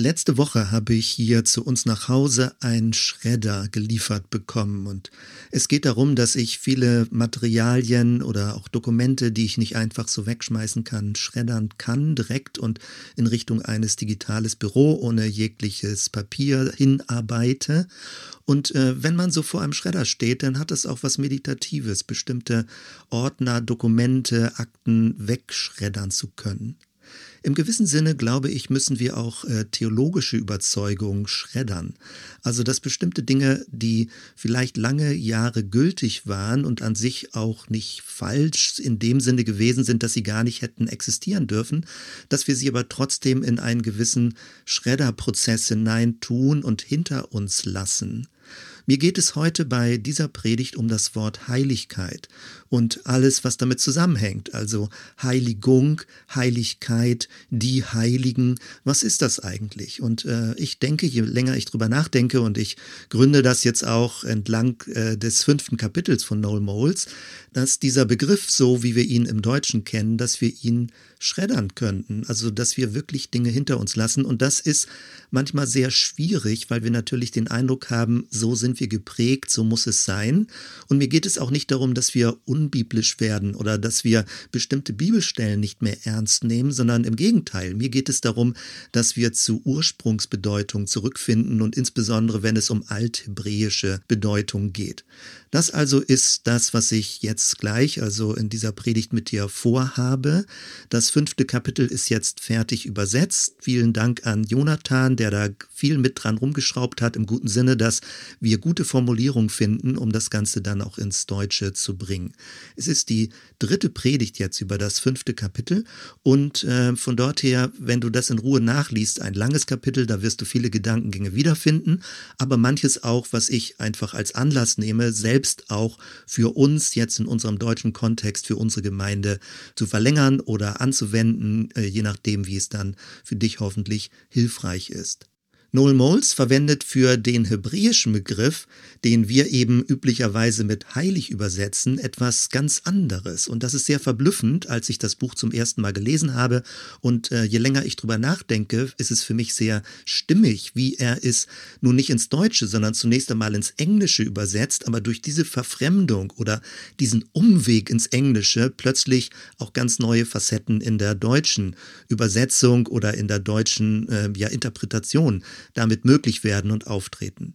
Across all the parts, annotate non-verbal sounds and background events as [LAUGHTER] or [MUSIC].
Letzte Woche habe ich hier zu uns nach Hause einen Schredder geliefert bekommen und es geht darum, dass ich viele Materialien oder auch Dokumente, die ich nicht einfach so wegschmeißen kann, schreddern kann direkt und in Richtung eines digitales Büro ohne jegliches Papier hinarbeite. Und äh, wenn man so vor einem Schredder steht, dann hat es auch was Meditatives, bestimmte Ordner, Dokumente, Akten wegschreddern zu können. Im gewissen Sinne, glaube ich, müssen wir auch äh, theologische Überzeugungen schreddern. Also, dass bestimmte Dinge, die vielleicht lange Jahre gültig waren und an sich auch nicht falsch in dem Sinne gewesen sind, dass sie gar nicht hätten existieren dürfen, dass wir sie aber trotzdem in einen gewissen Schredderprozess hineintun und hinter uns lassen. Mir geht es heute bei dieser Predigt um das Wort Heiligkeit und alles, was damit zusammenhängt, also Heiligung, Heiligkeit, die Heiligen. Was ist das eigentlich? Und äh, ich denke, je länger ich drüber nachdenke und ich gründe das jetzt auch entlang äh, des fünften Kapitels von Noel Moles, dass dieser Begriff, so wie wir ihn im Deutschen kennen, dass wir ihn schreddern könnten, also dass wir wirklich Dinge hinter uns lassen. Und das ist manchmal sehr schwierig, weil wir natürlich den Eindruck haben, so sind wir geprägt, so muss es sein. Und mir geht es auch nicht darum, dass wir unbiblisch werden oder dass wir bestimmte Bibelstellen nicht mehr ernst nehmen, sondern im Gegenteil. Mir geht es darum, dass wir zu Ursprungsbedeutung zurückfinden und insbesondere, wenn es um althebräische Bedeutung geht. Das also ist das, was ich jetzt gleich, also in dieser Predigt mit dir vorhabe. Das fünfte Kapitel ist jetzt fertig übersetzt. Vielen Dank an Jonathan, der da viel mit dran rumgeschraubt hat, im guten Sinne, dass wir gute Formulierungen finden, um das Ganze dann auch ins Deutsche zu bringen. Es ist die dritte Predigt jetzt über das fünfte Kapitel und äh, von dort her, wenn du das in Ruhe nachliest, ein langes Kapitel, da wirst du viele Gedankengänge wiederfinden, aber manches auch, was ich einfach als Anlass nehme, selbst auch für uns jetzt in unserem deutschen Kontext, für unsere Gemeinde zu verlängern oder anzuwenden, äh, je nachdem, wie es dann für dich hoffentlich hilfreich ist. Noel Moles verwendet für den hebräischen Begriff, den wir eben üblicherweise mit heilig übersetzen, etwas ganz anderes. Und das ist sehr verblüffend, als ich das Buch zum ersten Mal gelesen habe. Und äh, je länger ich drüber nachdenke, ist es für mich sehr stimmig, wie er es nun nicht ins Deutsche, sondern zunächst einmal ins Englische übersetzt, aber durch diese Verfremdung oder diesen Umweg ins Englische plötzlich auch ganz neue Facetten in der deutschen Übersetzung oder in der deutschen äh, ja, Interpretation damit möglich werden und auftreten.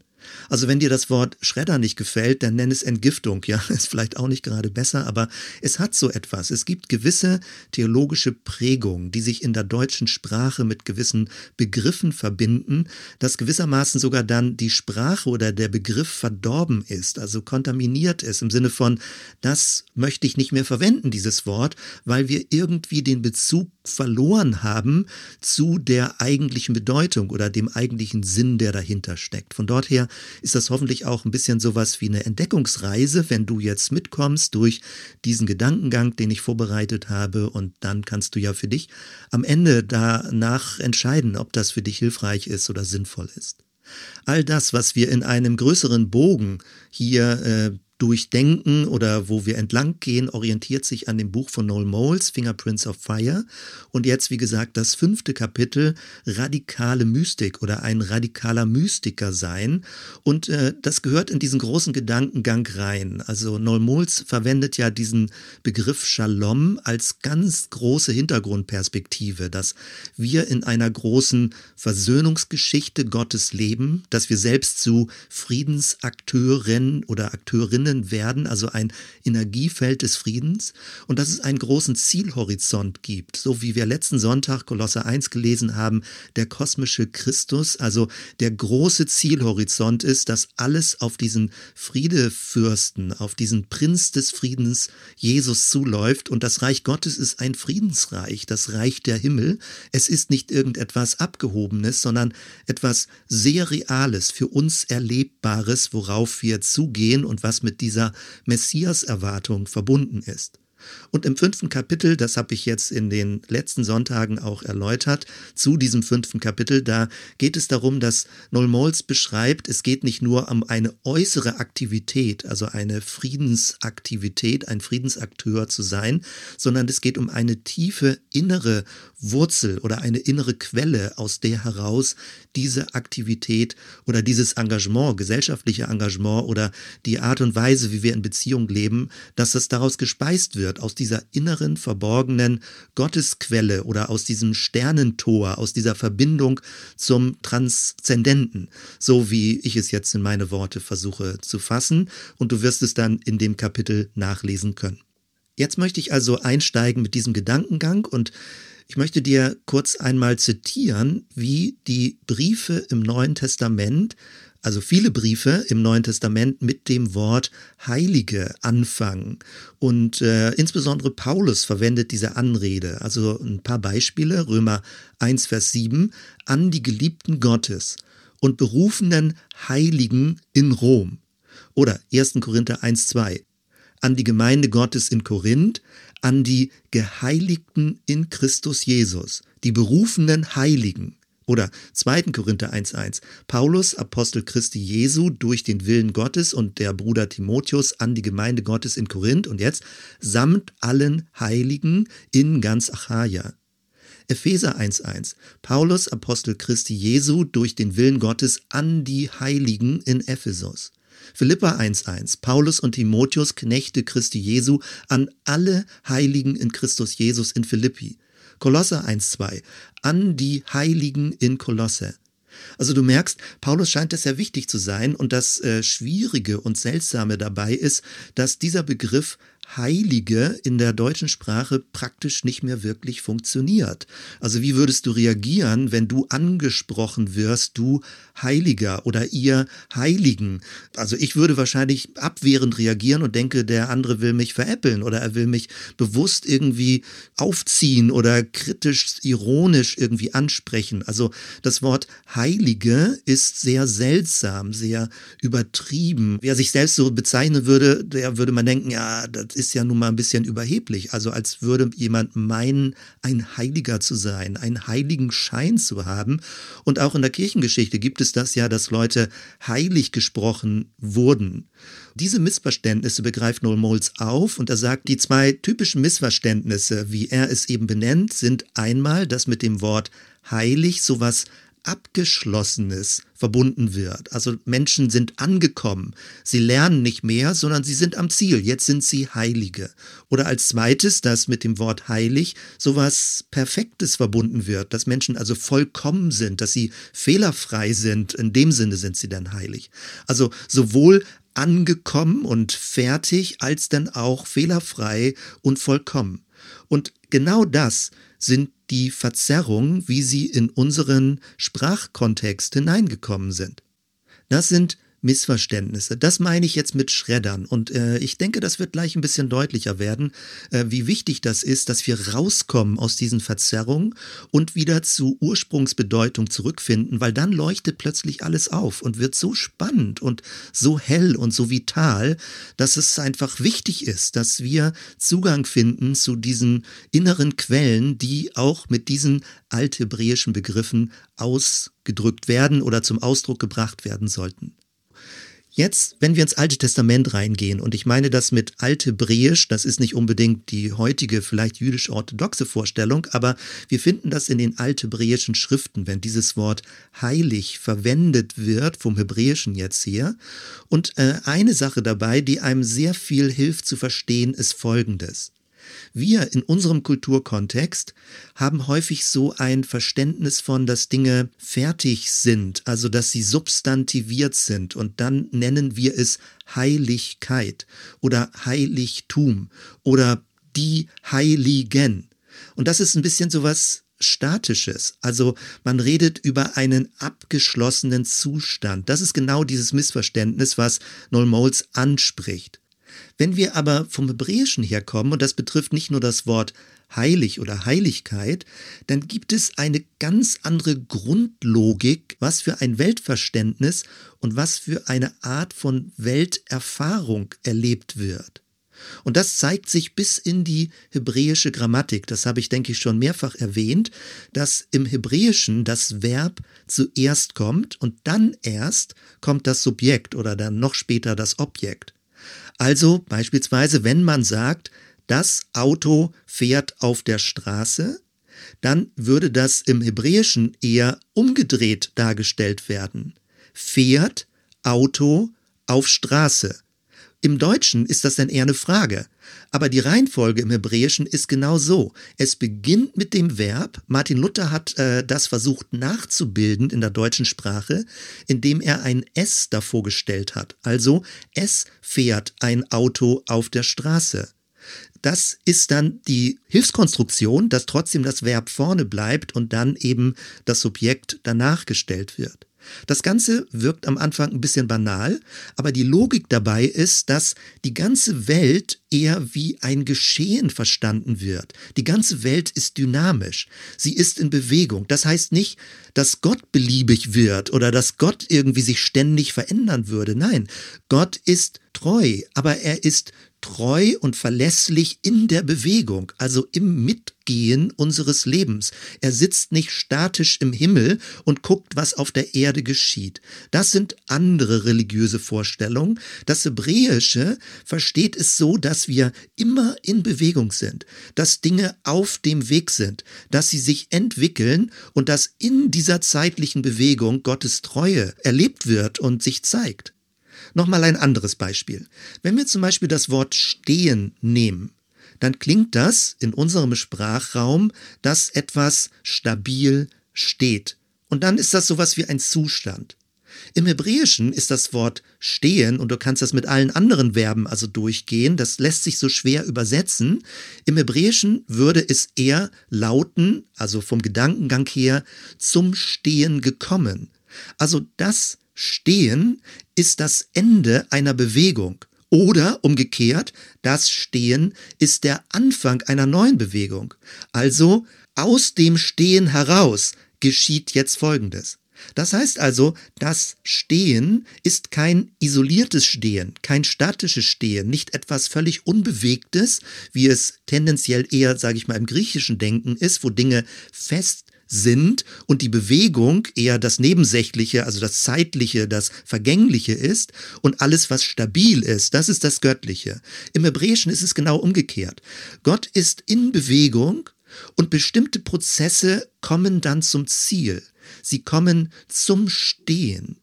Also wenn dir das Wort Schredder nicht gefällt, dann nenn es Entgiftung. Ja, [LAUGHS] ist vielleicht auch nicht gerade besser, aber es hat so etwas. Es gibt gewisse theologische Prägungen, die sich in der deutschen Sprache mit gewissen Begriffen verbinden, dass gewissermaßen sogar dann die Sprache oder der Begriff verdorben ist, also kontaminiert ist im Sinne von, das möchte ich nicht mehr verwenden, dieses Wort, weil wir irgendwie den Bezug verloren haben zu der eigentlichen Bedeutung oder dem eigentlichen Sinn, der dahinter steckt. Von dort her ist das hoffentlich auch ein bisschen sowas wie eine Entdeckungsreise, wenn du jetzt mitkommst durch diesen Gedankengang, den ich vorbereitet habe und dann kannst du ja für dich am Ende danach entscheiden, ob das für dich hilfreich ist oder sinnvoll ist. All das, was wir in einem größeren Bogen hier äh, durchdenken oder wo wir entlang gehen, orientiert sich an dem Buch von Noel Moles, Fingerprints of Fire. Und jetzt, wie gesagt, das fünfte Kapitel, radikale Mystik oder ein radikaler Mystiker sein. Und äh, das gehört in diesen großen Gedankengang rein. Also Noel Moles verwendet ja diesen Begriff Shalom als ganz große Hintergrundperspektive, dass wir in einer großen Versöhnungsgeschichte Gottes leben, dass wir selbst zu Friedensakteuren oder Akteurinnen Ebenen werden, also ein Energiefeld des Friedens und dass es einen großen Zielhorizont gibt, so wie wir letzten Sonntag Kolosse 1 gelesen haben, der kosmische Christus, also der große Zielhorizont ist, dass alles auf diesen Friedefürsten, auf diesen Prinz des Friedens Jesus zuläuft und das Reich Gottes ist ein Friedensreich, das Reich der Himmel. Es ist nicht irgendetwas Abgehobenes, sondern etwas sehr Reales, für uns Erlebbares, worauf wir zugehen und was mit dieser Messias-Erwartung verbunden ist. Und im fünften Kapitel, das habe ich jetzt in den letzten Sonntagen auch erläutert, zu diesem fünften Kapitel, da geht es darum, dass Noel Moles beschreibt, es geht nicht nur um eine äußere Aktivität, also eine Friedensaktivität, ein Friedensakteur zu sein, sondern es geht um eine tiefe innere Wurzel oder eine innere Quelle, aus der heraus diese Aktivität oder dieses Engagement, gesellschaftliche Engagement oder die Art und Weise, wie wir in Beziehung leben, dass das daraus gespeist wird, aus dieser inneren, verborgenen Gottesquelle oder aus diesem Sternentor, aus dieser Verbindung zum Transzendenten, so wie ich es jetzt in meine Worte versuche zu fassen. Und du wirst es dann in dem Kapitel nachlesen können. Jetzt möchte ich also einsteigen mit diesem Gedankengang und ich möchte dir kurz einmal zitieren, wie die Briefe im Neuen Testament, also viele Briefe im Neuen Testament mit dem Wort Heilige anfangen. Und äh, insbesondere Paulus verwendet diese Anrede. Also ein paar Beispiele, Römer 1, Vers 7, an die Geliebten Gottes und berufenen Heiligen in Rom. Oder 1. Korinther 1, 2, an die Gemeinde Gottes in Korinth, an die Geheiligten in Christus Jesus, die berufenen Heiligen. Oder 2. Korinther 1.1. Paulus, Apostel Christi Jesu, durch den Willen Gottes und der Bruder Timotheus an die Gemeinde Gottes in Korinth und jetzt samt allen Heiligen in ganz Achaia. Epheser 1.1. Paulus, Apostel Christi Jesu, durch den Willen Gottes an die Heiligen in Ephesus. Philippa 1.1. Paulus und Timotheus, Knechte Christi Jesu, an alle Heiligen in Christus Jesus in Philippi. Kolosser 1.2. An die Heiligen in Kolosse. Also du merkst, Paulus scheint es sehr wichtig zu sein und das äh, Schwierige und Seltsame dabei ist, dass dieser Begriff Heilige in der deutschen Sprache praktisch nicht mehr wirklich funktioniert. Also wie würdest du reagieren, wenn du angesprochen wirst, du Heiliger oder ihr Heiligen? Also ich würde wahrscheinlich abwehrend reagieren und denke, der andere will mich veräppeln oder er will mich bewusst irgendwie aufziehen oder kritisch, ironisch irgendwie ansprechen. Also das Wort Heilige ist sehr seltsam, sehr übertrieben. Wer sich selbst so bezeichnen würde, der würde man denken, ja, das ist ja nun mal ein bisschen überheblich. Also als würde jemand meinen, ein Heiliger zu sein, einen heiligen Schein zu haben. Und auch in der Kirchengeschichte gibt es das ja, dass Leute heilig gesprochen wurden. Diese Missverständnisse begreift Noel Moles auf und er sagt, die zwei typischen Missverständnisse, wie er es eben benennt, sind einmal, dass mit dem Wort heilig sowas Abgeschlossenes verbunden wird. Also Menschen sind angekommen. Sie lernen nicht mehr, sondern sie sind am Ziel. Jetzt sind sie Heilige. Oder als zweites, dass mit dem Wort heilig sowas Perfektes verbunden wird, dass Menschen also vollkommen sind, dass sie fehlerfrei sind. In dem Sinne sind sie dann heilig. Also sowohl angekommen und fertig, als dann auch fehlerfrei und vollkommen. Und genau das sind die Verzerrung, wie sie in unseren Sprachkontext hineingekommen sind. Das sind Missverständnisse. Das meine ich jetzt mit Schreddern. Und äh, ich denke, das wird gleich ein bisschen deutlicher werden, äh, wie wichtig das ist, dass wir rauskommen aus diesen Verzerrungen und wieder zu Ursprungsbedeutung zurückfinden, weil dann leuchtet plötzlich alles auf und wird so spannend und so hell und so vital, dass es einfach wichtig ist, dass wir Zugang finden zu diesen inneren Quellen, die auch mit diesen althebräischen Begriffen ausgedrückt werden oder zum Ausdruck gebracht werden sollten. Jetzt, wenn wir ins Alte Testament reingehen, und ich meine das mit Althebräisch, das ist nicht unbedingt die heutige, vielleicht jüdisch-orthodoxe Vorstellung, aber wir finden das in den althebräischen Schriften, wenn dieses Wort heilig verwendet wird, vom Hebräischen jetzt her. Und äh, eine Sache dabei, die einem sehr viel hilft zu verstehen, ist folgendes. Wir in unserem Kulturkontext haben häufig so ein Verständnis von, dass Dinge fertig sind, also dass sie substantiviert sind und dann nennen wir es Heiligkeit oder Heiligtum oder die Heiligen. Und das ist ein bisschen so was Statisches. Also man redet über einen abgeschlossenen Zustand. Das ist genau dieses Missverständnis, was Noel Moles anspricht. Wenn wir aber vom Hebräischen herkommen, und das betrifft nicht nur das Wort heilig oder Heiligkeit, dann gibt es eine ganz andere Grundlogik, was für ein Weltverständnis und was für eine Art von Welterfahrung erlebt wird. Und das zeigt sich bis in die hebräische Grammatik. Das habe ich, denke ich, schon mehrfach erwähnt, dass im Hebräischen das Verb zuerst kommt und dann erst kommt das Subjekt oder dann noch später das Objekt. Also beispielsweise, wenn man sagt, das Auto fährt auf der Straße, dann würde das im Hebräischen eher umgedreht dargestellt werden. Fährt Auto auf Straße. Im Deutschen ist das dann eher eine Frage. Aber die Reihenfolge im Hebräischen ist genau so. Es beginnt mit dem Verb. Martin Luther hat äh, das versucht nachzubilden in der deutschen Sprache, indem er ein S davor gestellt hat. Also es fährt ein Auto auf der Straße. Das ist dann die Hilfskonstruktion, dass trotzdem das Verb vorne bleibt und dann eben das Subjekt danach gestellt wird. Das Ganze wirkt am Anfang ein bisschen banal, aber die Logik dabei ist, dass die ganze Welt eher wie ein Geschehen verstanden wird. Die ganze Welt ist dynamisch. Sie ist in Bewegung. Das heißt nicht, dass Gott beliebig wird oder dass Gott irgendwie sich ständig verändern würde. Nein, Gott ist treu, aber er ist treu und verlässlich in der Bewegung, also im Mitgehen unseres Lebens. Er sitzt nicht statisch im Himmel und guckt, was auf der Erde geschieht. Das sind andere religiöse Vorstellungen. Das Hebräische versteht es so, dass wir immer in Bewegung sind, dass Dinge auf dem Weg sind, dass sie sich entwickeln und dass in dieser zeitlichen Bewegung Gottes Treue erlebt wird und sich zeigt. Nochmal ein anderes Beispiel. Wenn wir zum Beispiel das Wort stehen nehmen, dann klingt das in unserem Sprachraum, dass etwas stabil steht. Und dann ist das sowas wie ein Zustand. Im Hebräischen ist das Wort stehen, und du kannst das mit allen anderen Verben also durchgehen, das lässt sich so schwer übersetzen. Im Hebräischen würde es eher lauten, also vom Gedankengang her, zum Stehen gekommen. Also das Stehen ist das Ende einer Bewegung. Oder umgekehrt, das Stehen ist der Anfang einer neuen Bewegung. Also aus dem Stehen heraus geschieht jetzt Folgendes. Das heißt also, das Stehen ist kein isoliertes Stehen, kein statisches Stehen, nicht etwas völlig Unbewegtes, wie es tendenziell eher, sage ich mal, im griechischen Denken ist, wo Dinge fest sind und die Bewegung eher das Nebensächliche, also das Zeitliche, das Vergängliche ist und alles, was stabil ist, das ist das Göttliche. Im Hebräischen ist es genau umgekehrt. Gott ist in Bewegung und bestimmte Prozesse kommen dann zum Ziel. Sie kommen zum Stehen.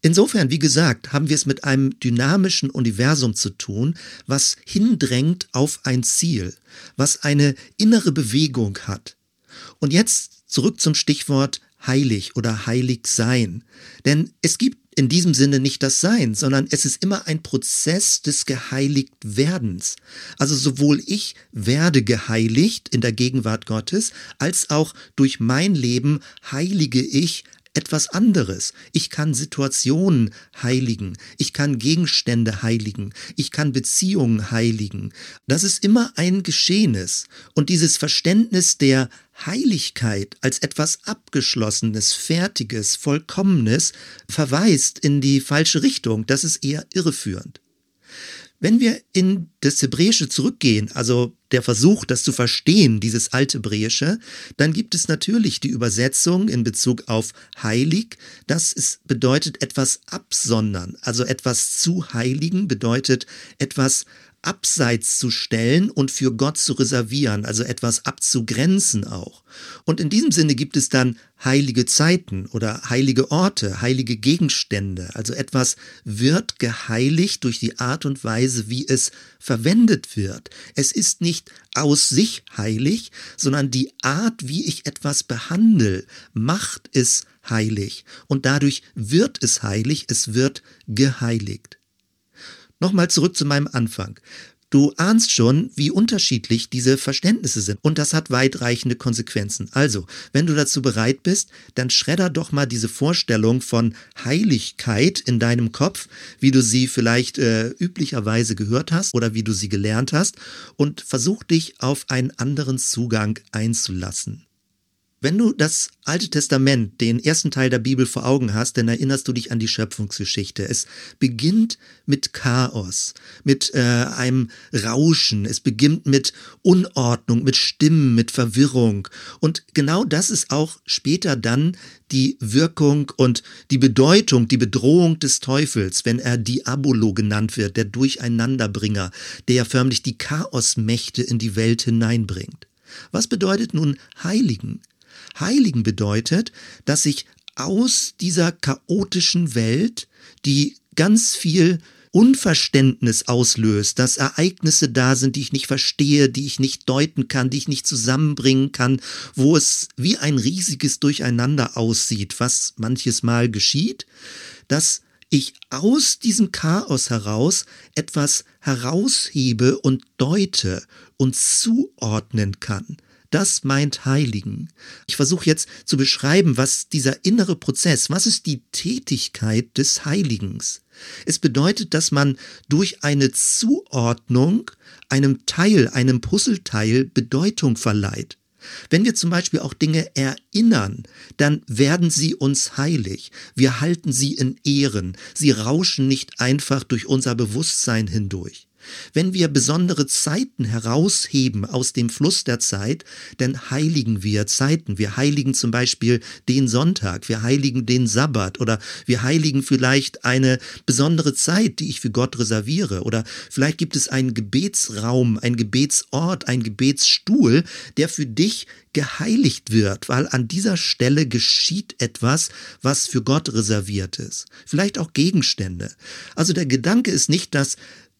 Insofern, wie gesagt, haben wir es mit einem dynamischen Universum zu tun, was hindrängt auf ein Ziel, was eine innere Bewegung hat. Und jetzt Zurück zum Stichwort heilig oder heilig sein. Denn es gibt in diesem Sinne nicht das Sein, sondern es ist immer ein Prozess des geheiligt Werdens. Also sowohl ich werde geheiligt in der Gegenwart Gottes, als auch durch mein Leben heilige ich etwas anderes. Ich kann Situationen heiligen. Ich kann Gegenstände heiligen. Ich kann Beziehungen heiligen. Das ist immer ein Geschehnis. Und dieses Verständnis der Heiligkeit als etwas Abgeschlossenes, Fertiges, Vollkommenes verweist in die falsche Richtung. Das ist eher irreführend. Wenn wir in das Hebräische zurückgehen, also der Versuch, das zu verstehen, dieses Althebräische, dann gibt es natürlich die Übersetzung in Bezug auf heilig, das ist, bedeutet etwas absondern, also etwas zu heiligen bedeutet etwas abseits zu stellen und für Gott zu reservieren, also etwas abzugrenzen auch. Und in diesem Sinne gibt es dann heilige Zeiten oder heilige Orte, heilige Gegenstände, also etwas wird geheiligt durch die Art und Weise, wie es verwendet wird. Es ist nicht aus sich heilig, sondern die Art, wie ich etwas behandle, macht es heilig und dadurch wird es heilig, es wird geheiligt. Nochmal zurück zu meinem Anfang. Du ahnst schon, wie unterschiedlich diese Verständnisse sind. Und das hat weitreichende Konsequenzen. Also, wenn du dazu bereit bist, dann schredder doch mal diese Vorstellung von Heiligkeit in deinem Kopf, wie du sie vielleicht äh, üblicherweise gehört hast oder wie du sie gelernt hast, und versuch dich auf einen anderen Zugang einzulassen. Wenn du das Alte Testament, den ersten Teil der Bibel vor Augen hast, dann erinnerst du dich an die Schöpfungsgeschichte. Es beginnt mit Chaos, mit äh, einem Rauschen, es beginnt mit Unordnung, mit Stimmen, mit Verwirrung. Und genau das ist auch später dann die Wirkung und die Bedeutung, die Bedrohung des Teufels, wenn er Diabolo genannt wird, der Durcheinanderbringer, der förmlich die Chaosmächte in die Welt hineinbringt. Was bedeutet nun Heiligen? Heiligen bedeutet, dass ich aus dieser chaotischen Welt, die ganz viel Unverständnis auslöst, dass Ereignisse da sind, die ich nicht verstehe, die ich nicht deuten kann, die ich nicht zusammenbringen kann, wo es wie ein riesiges Durcheinander aussieht, was manches Mal geschieht, dass ich aus diesem Chaos heraus etwas heraushebe und deute und zuordnen kann. Das meint Heiligen. Ich versuche jetzt zu beschreiben, was dieser innere Prozess, was ist die Tätigkeit des Heiligens? Es bedeutet, dass man durch eine Zuordnung einem Teil, einem Puzzleteil Bedeutung verleiht. Wenn wir zum Beispiel auch Dinge erinnern, dann werden sie uns heilig. Wir halten sie in Ehren. Sie rauschen nicht einfach durch unser Bewusstsein hindurch. Wenn wir besondere Zeiten herausheben aus dem Fluss der Zeit, dann heiligen wir Zeiten. Wir heiligen zum Beispiel den Sonntag, wir heiligen den Sabbat oder wir heiligen vielleicht eine besondere Zeit, die ich für Gott reserviere. Oder vielleicht gibt es einen Gebetsraum, einen Gebetsort, einen Gebetsstuhl, der für dich geheiligt wird, weil an dieser Stelle geschieht etwas, was für Gott reserviert ist. Vielleicht auch Gegenstände. Also der Gedanke ist nicht, dass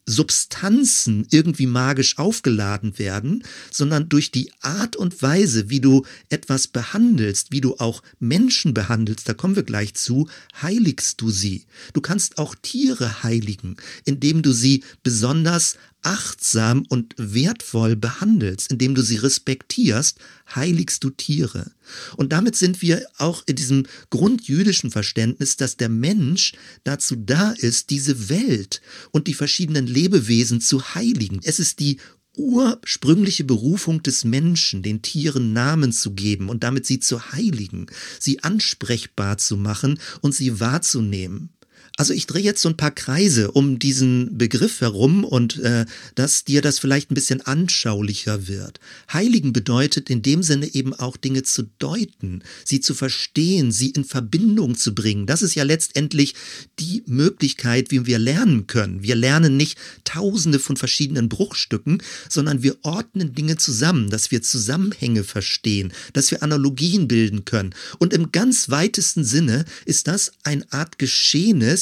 Substanzen irgendwie magisch aufgeladen werden, sondern durch die Art und Weise, wie du etwas behandelst, wie du auch Menschen behandelst, da kommen wir gleich zu, heiligst du sie. Du kannst auch Tiere heiligen, indem du sie besonders achtsam und wertvoll behandelst, indem du sie respektierst, heiligst du Tiere. Und damit sind wir auch in diesem grundjüdischen Verständnis, dass der Mensch dazu da ist, diese Welt und die verschiedenen Lebewesen zu heiligen. Es ist die ursprüngliche Berufung des Menschen, den Tieren Namen zu geben und damit sie zu heiligen, sie ansprechbar zu machen und sie wahrzunehmen. Also ich drehe jetzt so ein paar Kreise um diesen Begriff herum und äh, dass dir das vielleicht ein bisschen anschaulicher wird. Heiligen bedeutet in dem Sinne eben auch Dinge zu deuten, sie zu verstehen, sie in Verbindung zu bringen. Das ist ja letztendlich die Möglichkeit, wie wir lernen können. Wir lernen nicht tausende von verschiedenen Bruchstücken, sondern wir ordnen Dinge zusammen, dass wir Zusammenhänge verstehen, dass wir Analogien bilden können. Und im ganz weitesten Sinne ist das eine Art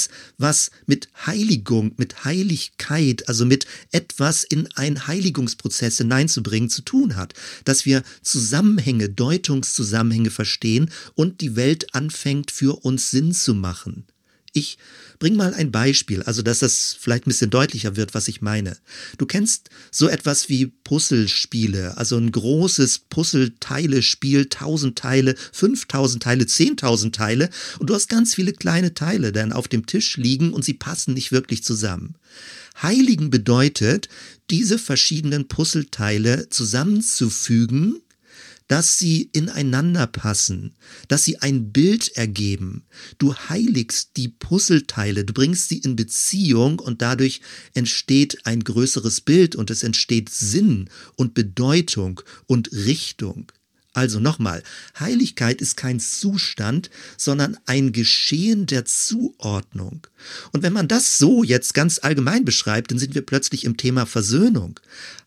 Geschehnis, was mit Heiligung, mit Heiligkeit, also mit etwas in einen Heiligungsprozess hineinzubringen zu tun hat, dass wir Zusammenhänge, Deutungszusammenhänge verstehen und die Welt anfängt für uns Sinn zu machen. Ich bring mal ein Beispiel, also dass das vielleicht ein bisschen deutlicher wird, was ich meine. Du kennst so etwas wie Puzzlespiele, also ein großes Puzzleteile-Spiel, 1000 Teile, 5000 Teile, 10.000 Teile und du hast ganz viele kleine Teile dann auf dem Tisch liegen und sie passen nicht wirklich zusammen. Heiligen bedeutet, diese verschiedenen Puzzleteile zusammenzufügen dass sie ineinander passen, dass sie ein Bild ergeben. Du heiligst die Puzzleteile, du bringst sie in Beziehung und dadurch entsteht ein größeres Bild und es entsteht Sinn und Bedeutung und Richtung. Also nochmal, Heiligkeit ist kein Zustand, sondern ein Geschehen der Zuordnung. Und wenn man das so jetzt ganz allgemein beschreibt, dann sind wir plötzlich im Thema Versöhnung.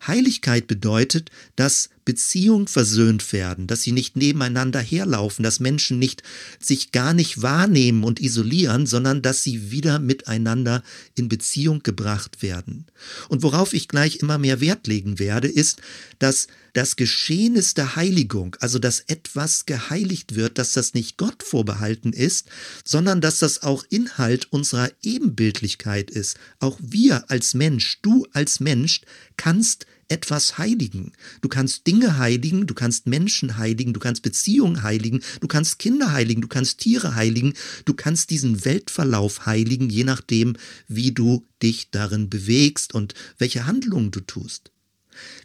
Heiligkeit bedeutet, dass Beziehungen versöhnt werden, dass sie nicht nebeneinander herlaufen, dass Menschen nicht sich gar nicht wahrnehmen und isolieren, sondern dass sie wieder miteinander in Beziehung gebracht werden. Und worauf ich gleich immer mehr Wert legen werde, ist, dass das Geschehen ist der Heiligung, also dass etwas geheiligt wird, dass das nicht Gott vorbehalten ist, sondern dass das auch Inhalt unserer Ebenbildlichkeit ist. Auch wir als Mensch, du als Mensch kannst etwas heiligen. Du kannst Dinge heiligen, du kannst Menschen heiligen, du kannst Beziehungen heiligen, du kannst Kinder heiligen, du kannst Tiere heiligen, du kannst diesen Weltverlauf heiligen, je nachdem, wie du dich darin bewegst und welche Handlungen du tust.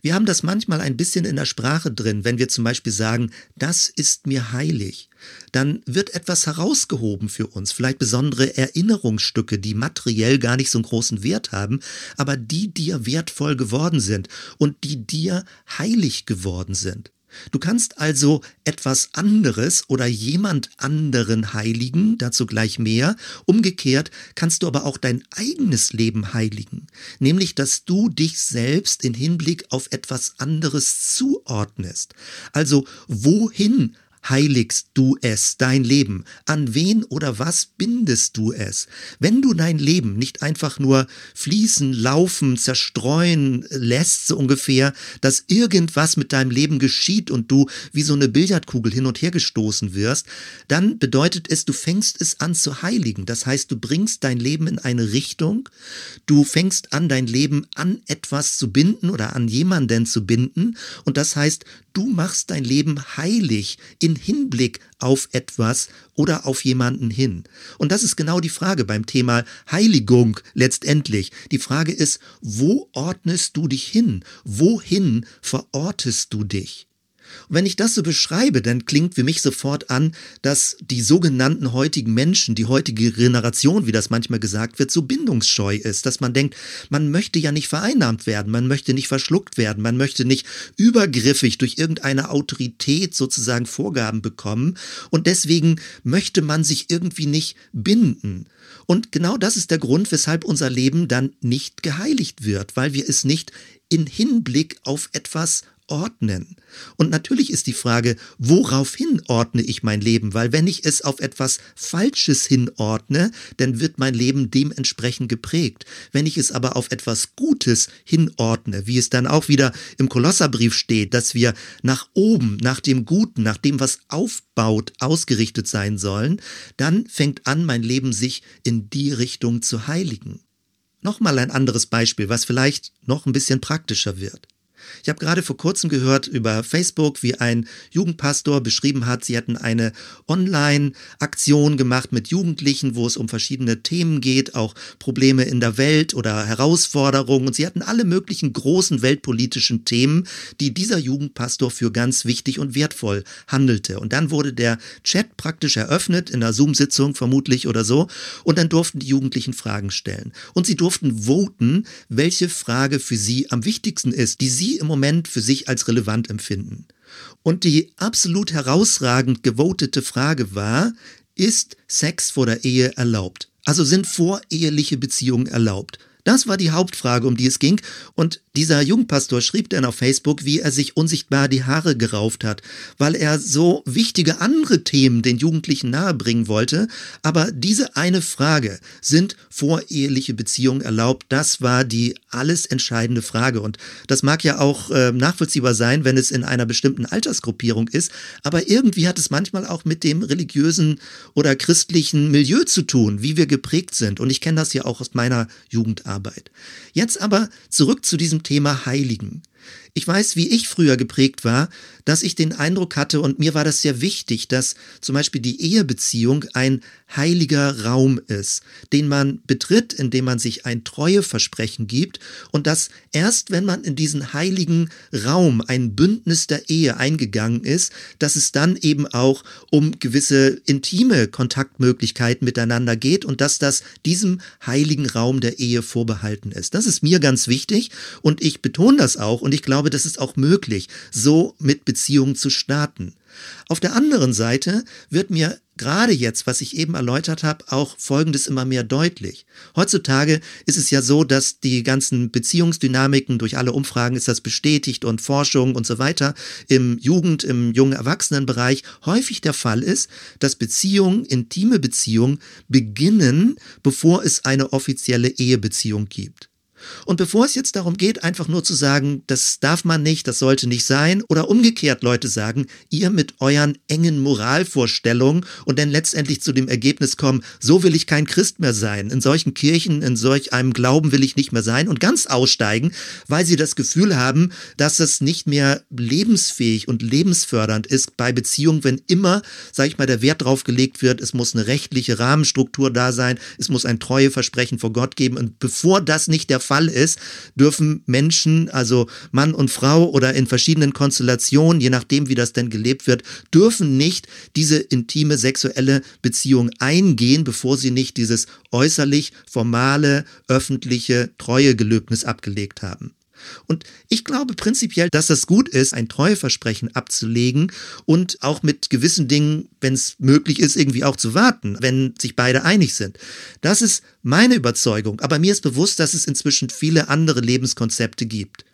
Wir haben das manchmal ein bisschen in der Sprache drin, wenn wir zum Beispiel sagen, das ist mir heilig. Dann wird etwas herausgehoben für uns, vielleicht besondere Erinnerungsstücke, die materiell gar nicht so einen großen Wert haben, aber die dir wertvoll geworden sind und die dir heilig geworden sind. Du kannst also etwas anderes oder jemand anderen heiligen, dazu gleich mehr. Umgekehrt kannst du aber auch dein eigenes Leben heiligen, nämlich dass du dich selbst in Hinblick auf etwas anderes zuordnest. Also wohin heiligst du es, dein Leben? An wen oder was bindest du es? Wenn du dein Leben nicht einfach nur fließen, laufen, zerstreuen lässt, so ungefähr, dass irgendwas mit deinem Leben geschieht und du wie so eine Billardkugel hin und her gestoßen wirst, dann bedeutet es, du fängst es an zu heiligen. Das heißt, du bringst dein Leben in eine Richtung, du fängst an, dein Leben an etwas zu binden oder an jemanden zu binden und das heißt, du machst dein Leben heilig in Hinblick auf etwas oder auf jemanden hin. Und das ist genau die Frage beim Thema Heiligung letztendlich. Die Frage ist, wo ordnest du dich hin? Wohin verortest du dich? Und wenn ich das so beschreibe, dann klingt für mich sofort an, dass die sogenannten heutigen Menschen, die heutige Generation, wie das manchmal gesagt wird, so bindungsscheu ist, dass man denkt, man möchte ja nicht vereinnahmt werden, man möchte nicht verschluckt werden, man möchte nicht übergriffig durch irgendeine Autorität sozusagen Vorgaben bekommen und deswegen möchte man sich irgendwie nicht binden. Und genau das ist der Grund, weshalb unser Leben dann nicht geheiligt wird, weil wir es nicht in Hinblick auf etwas ordnen. Und natürlich ist die Frage, woraufhin ordne ich mein Leben? Weil wenn ich es auf etwas Falsches hinordne, dann wird mein Leben dementsprechend geprägt. Wenn ich es aber auf etwas Gutes hinordne, wie es dann auch wieder im Kolosserbrief steht, dass wir nach oben, nach dem Guten, nach dem, was aufbaut, ausgerichtet sein sollen, dann fängt an, mein Leben sich in die Richtung zu heiligen. Nochmal ein anderes Beispiel, was vielleicht noch ein bisschen praktischer wird. Ich habe gerade vor kurzem gehört über Facebook, wie ein Jugendpastor beschrieben hat, sie hätten eine Online-Aktion gemacht mit Jugendlichen, wo es um verschiedene Themen geht, auch Probleme in der Welt oder Herausforderungen. Und sie hatten alle möglichen großen weltpolitischen Themen, die dieser Jugendpastor für ganz wichtig und wertvoll handelte. Und dann wurde der Chat praktisch eröffnet, in einer Zoom-Sitzung vermutlich oder so. Und dann durften die Jugendlichen Fragen stellen. Und sie durften voten, welche Frage für sie am wichtigsten ist, die sie im Moment für sich als relevant empfinden. Und die absolut herausragend gewotete Frage war, ist Sex vor der Ehe erlaubt? Also sind voreheliche Beziehungen erlaubt? Das war die Hauptfrage, um die es ging. Und dieser Jungpastor schrieb dann auf Facebook, wie er sich unsichtbar die Haare gerauft hat, weil er so wichtige andere Themen den Jugendlichen nahebringen wollte. Aber diese eine Frage, sind voreheliche Beziehungen erlaubt, das war die alles entscheidende Frage. Und das mag ja auch äh, nachvollziehbar sein, wenn es in einer bestimmten Altersgruppierung ist. Aber irgendwie hat es manchmal auch mit dem religiösen oder christlichen Milieu zu tun, wie wir geprägt sind. Und ich kenne das ja auch aus meiner Jugendarbeit. Jetzt aber zurück zu diesem Thema Heiligen. Ich weiß, wie ich früher geprägt war, dass ich den Eindruck hatte, und mir war das sehr wichtig, dass zum Beispiel die Ehebeziehung ein heiliger Raum ist, den man betritt, indem man sich ein Treueversprechen gibt, und dass erst wenn man in diesen heiligen Raum, ein Bündnis der Ehe eingegangen ist, dass es dann eben auch um gewisse intime Kontaktmöglichkeiten miteinander geht und dass das diesem heiligen Raum der Ehe vorbehalten ist. Das ist mir ganz wichtig und ich betone das auch und ich glaube, das ist auch möglich, so mit Beziehungen zu starten. Auf der anderen Seite wird mir gerade jetzt, was ich eben erläutert habe, auch Folgendes immer mehr deutlich. Heutzutage ist es ja so, dass die ganzen Beziehungsdynamiken durch alle Umfragen ist das bestätigt und Forschung und so weiter im Jugend-, im jungen Erwachsenenbereich häufig der Fall ist, dass Beziehungen, intime Beziehungen beginnen, bevor es eine offizielle Ehebeziehung gibt. Und bevor es jetzt darum geht, einfach nur zu sagen, das darf man nicht, das sollte nicht sein, oder umgekehrt Leute sagen, ihr mit euren engen Moralvorstellungen und dann letztendlich zu dem Ergebnis kommen, so will ich kein Christ mehr sein, in solchen Kirchen, in solch einem Glauben will ich nicht mehr sein und ganz aussteigen, weil sie das Gefühl haben, dass es nicht mehr lebensfähig und lebensfördernd ist bei Beziehungen, wenn immer, sag ich mal, der Wert drauf gelegt wird, es muss eine rechtliche Rahmenstruktur da sein, es muss ein Treueversprechen vor Gott geben und bevor das nicht der Fall ist, dürfen Menschen, also Mann und Frau oder in verschiedenen Konstellationen, je nachdem, wie das denn gelebt wird, dürfen nicht diese intime sexuelle Beziehung eingehen, bevor sie nicht dieses äußerlich formale, öffentliche Treuegelöbnis abgelegt haben. Und ich glaube prinzipiell, dass das gut ist, ein Treueversprechen abzulegen und auch mit gewissen Dingen, wenn es möglich ist, irgendwie auch zu warten, wenn sich beide einig sind. Das ist meine Überzeugung. Aber mir ist bewusst, dass es inzwischen viele andere Lebenskonzepte gibt.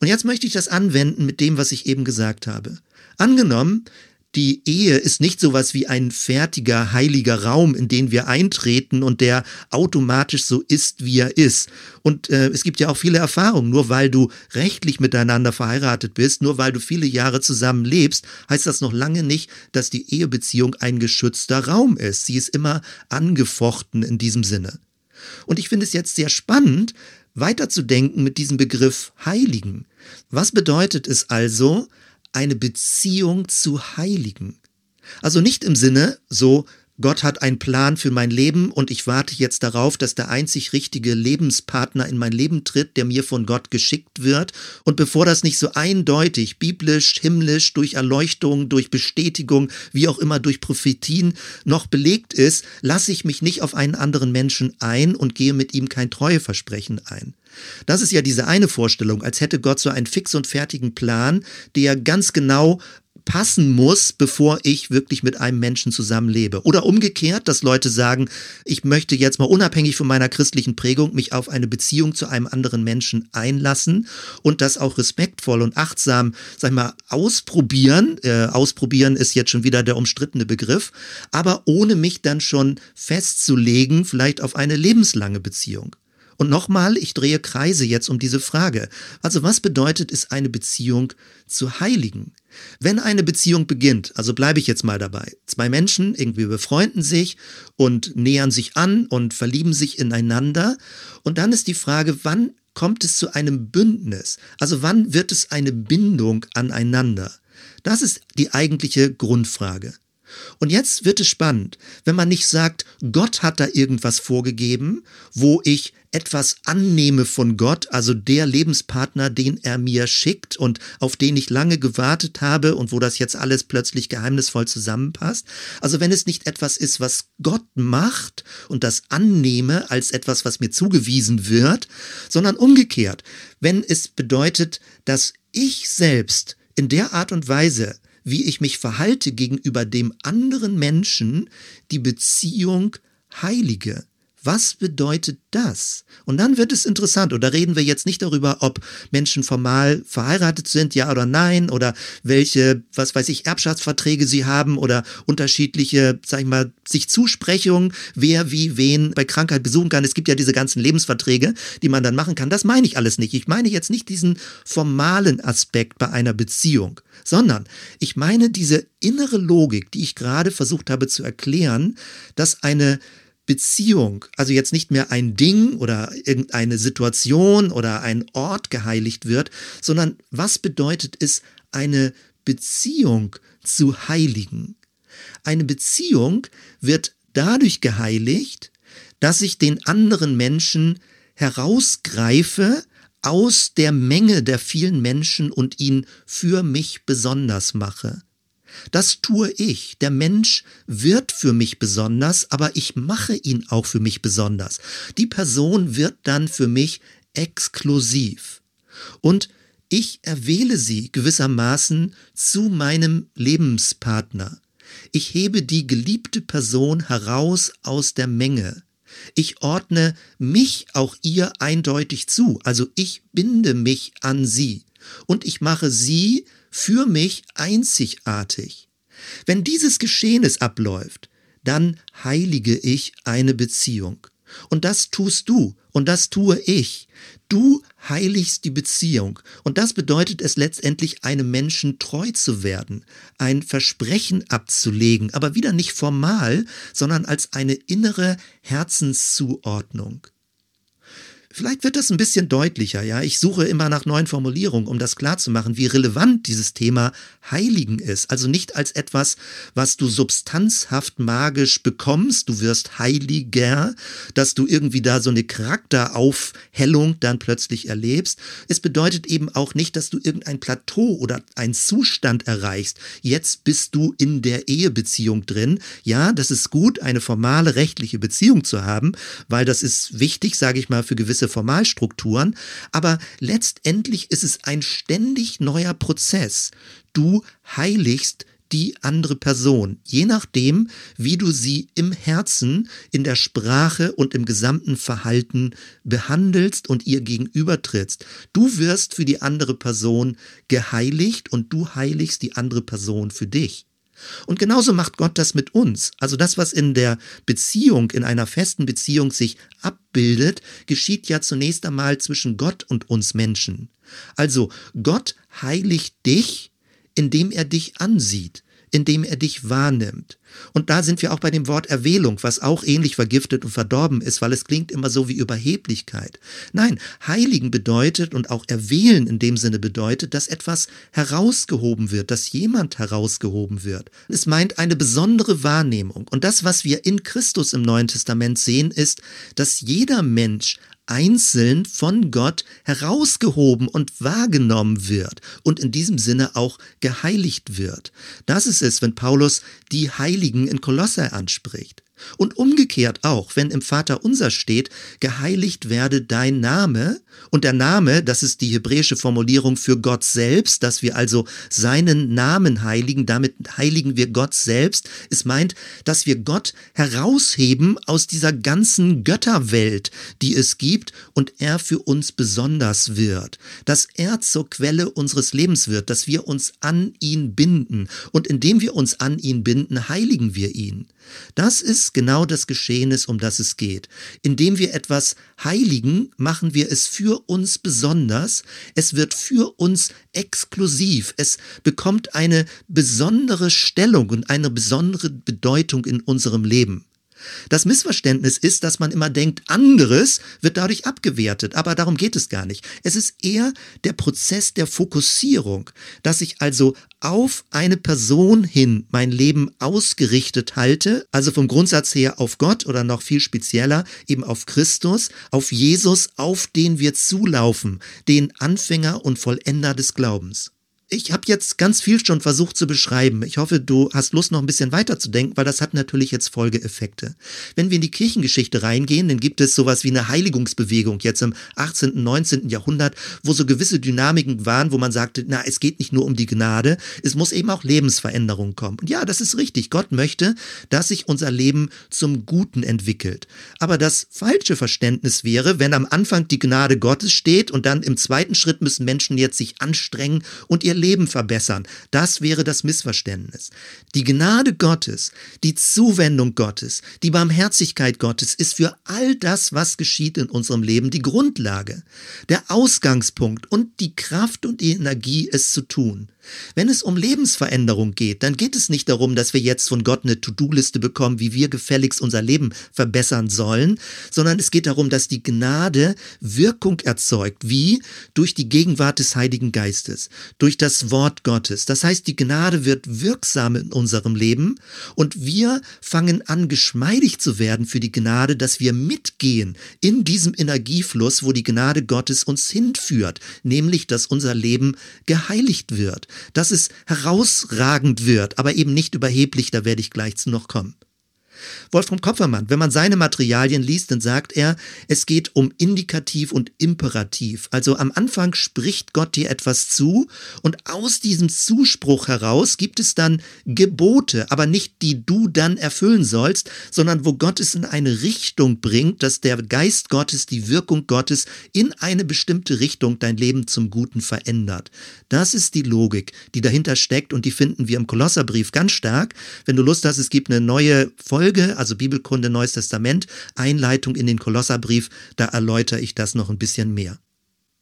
Und jetzt möchte ich das anwenden mit dem, was ich eben gesagt habe. Angenommen, die Ehe ist nicht sowas wie ein fertiger, heiliger Raum, in den wir eintreten und der automatisch so ist, wie er ist. Und äh, es gibt ja auch viele Erfahrungen. Nur weil du rechtlich miteinander verheiratet bist, nur weil du viele Jahre zusammen lebst, heißt das noch lange nicht, dass die Ehebeziehung ein geschützter Raum ist. Sie ist immer angefochten in diesem Sinne. Und ich finde es jetzt sehr spannend, weiterzudenken mit diesem Begriff Heiligen. Was bedeutet es also, eine Beziehung zu Heiligen. Also nicht im Sinne so, Gott hat einen Plan für mein Leben und ich warte jetzt darauf, dass der einzig richtige Lebenspartner in mein Leben tritt, der mir von Gott geschickt wird. Und bevor das nicht so eindeutig, biblisch, himmlisch, durch Erleuchtung, durch Bestätigung, wie auch immer durch Prophetien noch belegt ist, lasse ich mich nicht auf einen anderen Menschen ein und gehe mit ihm kein Treueversprechen ein. Das ist ja diese eine Vorstellung, als hätte Gott so einen fix und fertigen Plan, der ganz genau passen muss, bevor ich wirklich mit einem Menschen zusammenlebe. Oder umgekehrt, dass Leute sagen, ich möchte jetzt mal unabhängig von meiner christlichen Prägung mich auf eine Beziehung zu einem anderen Menschen einlassen und das auch respektvoll und achtsam, sag ich mal, ausprobieren. Äh, ausprobieren ist jetzt schon wieder der umstrittene Begriff, aber ohne mich dann schon festzulegen, vielleicht auf eine lebenslange Beziehung. Und nochmal, ich drehe Kreise jetzt um diese Frage. Also was bedeutet es, eine Beziehung zu heiligen? Wenn eine Beziehung beginnt, also bleibe ich jetzt mal dabei, zwei Menschen irgendwie befreunden sich und nähern sich an und verlieben sich ineinander und dann ist die Frage, wann kommt es zu einem Bündnis? Also wann wird es eine Bindung aneinander? Das ist die eigentliche Grundfrage. Und jetzt wird es spannend, wenn man nicht sagt, Gott hat da irgendwas vorgegeben, wo ich etwas annehme von Gott, also der Lebenspartner, den er mir schickt und auf den ich lange gewartet habe und wo das jetzt alles plötzlich geheimnisvoll zusammenpasst. Also wenn es nicht etwas ist, was Gott macht und das annehme als etwas, was mir zugewiesen wird, sondern umgekehrt, wenn es bedeutet, dass ich selbst in der Art und Weise wie ich mich verhalte gegenüber dem anderen Menschen, die Beziehung heilige. Was bedeutet das? Und dann wird es interessant. Und da reden wir jetzt nicht darüber, ob Menschen formal verheiratet sind, ja oder nein, oder welche, was weiß ich, Erbschaftsverträge sie haben oder unterschiedliche, sag ich mal, sich Zusprechungen, wer wie wen bei Krankheit besuchen kann. Es gibt ja diese ganzen Lebensverträge, die man dann machen kann. Das meine ich alles nicht. Ich meine jetzt nicht diesen formalen Aspekt bei einer Beziehung, sondern ich meine diese innere Logik, die ich gerade versucht habe zu erklären, dass eine Beziehung, also jetzt nicht mehr ein Ding oder irgendeine Situation oder ein Ort geheiligt wird, sondern was bedeutet es, eine Beziehung zu heiligen? Eine Beziehung wird dadurch geheiligt, dass ich den anderen Menschen herausgreife aus der Menge der vielen Menschen und ihn für mich besonders mache. Das tue ich. Der Mensch wird für mich besonders, aber ich mache ihn auch für mich besonders. Die Person wird dann für mich exklusiv. Und ich erwähle sie gewissermaßen zu meinem Lebenspartner. Ich hebe die geliebte Person heraus aus der Menge. Ich ordne mich auch ihr eindeutig zu, also ich binde mich an sie und ich mache sie für mich einzigartig. Wenn dieses Geschehnis abläuft, dann heilige ich eine Beziehung. Und das tust du und das tue ich. Du heiligst die Beziehung. Und das bedeutet es letztendlich, einem Menschen treu zu werden, ein Versprechen abzulegen, aber wieder nicht formal, sondern als eine innere Herzenszuordnung. Vielleicht wird das ein bisschen deutlicher, ja. Ich suche immer nach neuen Formulierungen, um das klarzumachen, wie relevant dieses Thema Heiligen ist. Also nicht als etwas, was du substanzhaft magisch bekommst, du wirst heiliger, dass du irgendwie da so eine Charakteraufhellung dann plötzlich erlebst. Es bedeutet eben auch nicht, dass du irgendein Plateau oder einen Zustand erreichst. Jetzt bist du in der Ehebeziehung drin. Ja, das ist gut, eine formale rechtliche Beziehung zu haben, weil das ist wichtig, sage ich mal, für gewisse Formalstrukturen. Aber letztendlich ist es ein ständig neuer Prozess. Du heiligst die andere Person, je nachdem, wie du sie im Herzen, in der Sprache und im gesamten Verhalten behandelst und ihr gegenübertrittst. Du wirst für die andere Person geheiligt und du heiligst die andere Person für dich. Und genauso macht Gott das mit uns. Also das, was in der Beziehung, in einer festen Beziehung sich abbildet, geschieht ja zunächst einmal zwischen Gott und uns Menschen. Also Gott heiligt dich, indem er dich ansieht indem er dich wahrnimmt. Und da sind wir auch bei dem Wort Erwählung, was auch ähnlich vergiftet und verdorben ist, weil es klingt immer so wie Überheblichkeit. Nein, heiligen bedeutet und auch erwählen in dem Sinne bedeutet, dass etwas herausgehoben wird, dass jemand herausgehoben wird. Es meint eine besondere Wahrnehmung. Und das, was wir in Christus im Neuen Testament sehen, ist, dass jeder Mensch einzeln von Gott herausgehoben und wahrgenommen wird und in diesem Sinne auch geheiligt wird. Das ist es, wenn Paulus die Heiligen in Kolosser anspricht. Und umgekehrt auch, wenn im Vater unser steht, geheiligt werde dein Name. Und der Name, das ist die hebräische Formulierung für Gott selbst, dass wir also seinen Namen heiligen, damit heiligen wir Gott selbst. Es meint, dass wir Gott herausheben aus dieser ganzen Götterwelt, die es gibt und er für uns besonders wird. Dass er zur Quelle unseres Lebens wird, dass wir uns an ihn binden. Und indem wir uns an ihn binden, heiligen wir ihn. Das ist genau das Geschehnis, um das es geht. Indem wir etwas heiligen, machen wir es für uns besonders. Es wird für uns exklusiv. Es bekommt eine besondere Stellung und eine besondere Bedeutung in unserem Leben. Das Missverständnis ist, dass man immer denkt, anderes wird dadurch abgewertet, aber darum geht es gar nicht. Es ist eher der Prozess der Fokussierung, dass ich also auf eine Person hin mein Leben ausgerichtet halte, also vom Grundsatz her auf Gott oder noch viel spezieller eben auf Christus, auf Jesus, auf den wir zulaufen, den Anfänger und Vollender des Glaubens ich habe jetzt ganz viel schon versucht zu beschreiben. Ich hoffe, du hast Lust, noch ein bisschen weiter zu denken, weil das hat natürlich jetzt Folgeeffekte. Wenn wir in die Kirchengeschichte reingehen, dann gibt es sowas wie eine Heiligungsbewegung jetzt im 18., 19. Jahrhundert, wo so gewisse Dynamiken waren, wo man sagte, na, es geht nicht nur um die Gnade, es muss eben auch Lebensveränderung kommen. Und ja, das ist richtig. Gott möchte, dass sich unser Leben zum Guten entwickelt. Aber das falsche Verständnis wäre, wenn am Anfang die Gnade Gottes steht und dann im zweiten Schritt müssen Menschen jetzt sich anstrengen und ihr Leben verbessern. Das wäre das Missverständnis. Die Gnade Gottes, die Zuwendung Gottes, die Barmherzigkeit Gottes ist für all das, was geschieht in unserem Leben, die Grundlage, der Ausgangspunkt und die Kraft und die Energie, es zu tun. Wenn es um Lebensveränderung geht, dann geht es nicht darum, dass wir jetzt von Gott eine To-Do-Liste bekommen, wie wir gefälligst unser Leben verbessern sollen, sondern es geht darum, dass die Gnade Wirkung erzeugt, wie durch die Gegenwart des Heiligen Geistes, durch das Wort Gottes. Das heißt, die Gnade wird wirksam in unserem Leben und wir fangen an, geschmeidig zu werden für die Gnade, dass wir mitgehen in diesem Energiefluss, wo die Gnade Gottes uns hinführt, nämlich, dass unser Leben geheiligt wird dass es herausragend wird, aber eben nicht überheblich, da werde ich gleich zu noch kommen. Wolfram Kopfermann, wenn man seine Materialien liest, dann sagt er, es geht um Indikativ und Imperativ. Also am Anfang spricht Gott dir etwas zu und aus diesem Zuspruch heraus gibt es dann Gebote, aber nicht die du dann erfüllen sollst, sondern wo Gott es in eine Richtung bringt, dass der Geist Gottes, die Wirkung Gottes in eine bestimmte Richtung dein Leben zum Guten verändert. Das ist die Logik, die dahinter steckt und die finden wir im Kolosserbrief ganz stark. Wenn du Lust hast, es gibt eine neue Folge Folge, also Bibelkunde Neues Testament, Einleitung in den Kolosserbrief, da erläutere ich das noch ein bisschen mehr.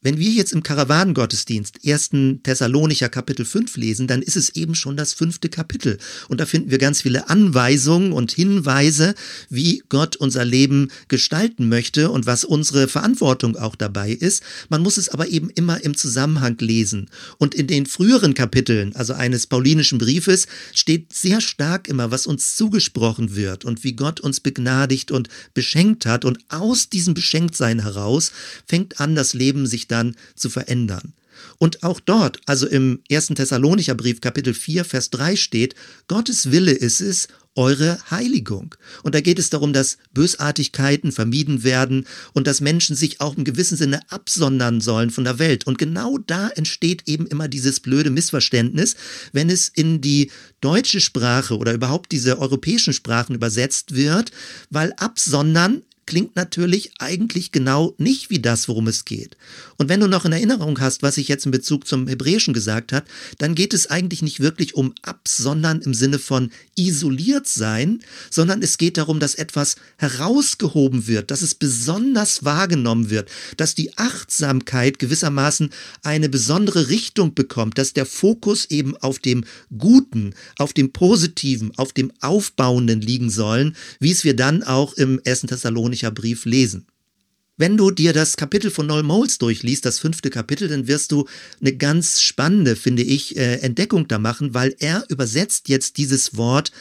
Wenn wir jetzt im Karawanengottesdienst 1. Thessalonicher Kapitel 5 lesen, dann ist es eben schon das fünfte Kapitel. Und da finden wir ganz viele Anweisungen und Hinweise, wie Gott unser Leben gestalten möchte und was unsere Verantwortung auch dabei ist. Man muss es aber eben immer im Zusammenhang lesen. Und in den früheren Kapiteln, also eines paulinischen Briefes, steht sehr stark immer, was uns zugesprochen wird und wie Gott uns begnadigt und beschenkt hat. Und aus diesem Beschenktsein heraus fängt an, das Leben sich dann zu verändern. Und auch dort, also im 1. Thessalonicher Brief Kapitel 4, Vers 3 steht, Gottes Wille ist es, eure Heiligung. Und da geht es darum, dass Bösartigkeiten vermieden werden und dass Menschen sich auch im gewissen Sinne absondern sollen von der Welt. Und genau da entsteht eben immer dieses blöde Missverständnis, wenn es in die deutsche Sprache oder überhaupt diese europäischen Sprachen übersetzt wird, weil absondern klingt natürlich eigentlich genau nicht wie das, worum es geht. Und wenn du noch in Erinnerung hast, was ich jetzt in Bezug zum Hebräischen gesagt habe, dann geht es eigentlich nicht wirklich um absondern im Sinne von isoliert sein, sondern es geht darum, dass etwas herausgehoben wird, dass es besonders wahrgenommen wird, dass die Achtsamkeit gewissermaßen eine besondere Richtung bekommt, dass der Fokus eben auf dem Guten, auf dem Positiven, auf dem Aufbauenden liegen sollen, wie es wir dann auch im 1. Thessalonicher Brief lesen. Wenn du dir das Kapitel von Noel Moles durchliest, das fünfte Kapitel, dann wirst du eine ganz spannende, finde ich, äh, Entdeckung da machen, weil er übersetzt jetzt dieses Wort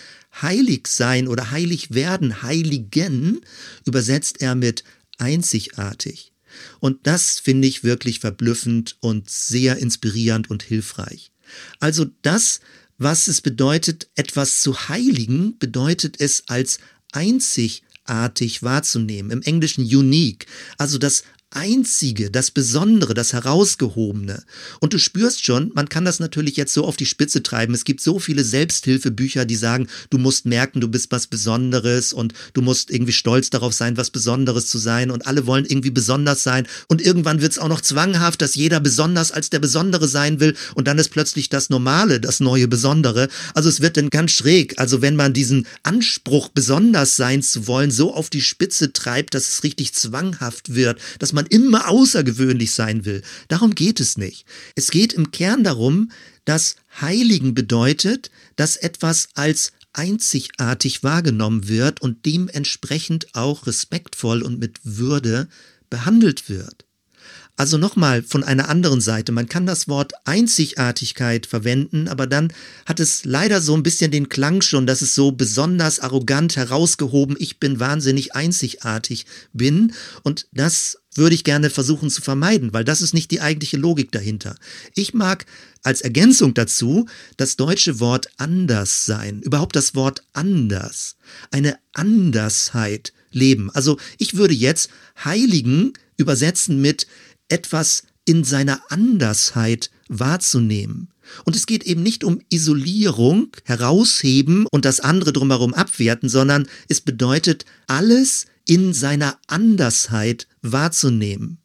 heilig sein oder heilig werden, heiligen, übersetzt er mit einzigartig. Und das finde ich wirklich verblüffend und sehr inspirierend und hilfreich. Also das, was es bedeutet, etwas zu heiligen, bedeutet es als einzigartig einzigartig wahrzunehmen, im Englischen unique, also das Einzige, das Besondere, das Herausgehobene. Und du spürst schon, man kann das natürlich jetzt so auf die Spitze treiben. Es gibt so viele Selbsthilfebücher, die sagen, du musst merken, du bist was Besonderes und du musst irgendwie stolz darauf sein, was Besonderes zu sein und alle wollen irgendwie besonders sein. Und irgendwann wird es auch noch zwanghaft, dass jeder besonders als der Besondere sein will und dann ist plötzlich das Normale, das neue Besondere. Also es wird dann ganz schräg. Also wenn man diesen Anspruch, besonders sein zu wollen, so auf die Spitze treibt, dass es richtig zwanghaft wird, dass man man immer außergewöhnlich sein will. Darum geht es nicht. Es geht im Kern darum, dass Heiligen bedeutet, dass etwas als einzigartig wahrgenommen wird und dementsprechend auch respektvoll und mit Würde behandelt wird. Also nochmal von einer anderen Seite. Man kann das Wort Einzigartigkeit verwenden, aber dann hat es leider so ein bisschen den Klang schon, dass es so besonders arrogant herausgehoben, ich bin wahnsinnig einzigartig bin. Und das würde ich gerne versuchen zu vermeiden, weil das ist nicht die eigentliche Logik dahinter. Ich mag als Ergänzung dazu das deutsche Wort anders sein, überhaupt das Wort anders, eine Andersheit leben. Also ich würde jetzt Heiligen übersetzen mit etwas in seiner Andersheit wahrzunehmen. Und es geht eben nicht um Isolierung, herausheben und das andere drumherum abwerten, sondern es bedeutet, alles in seiner Andersheit wahrzunehmen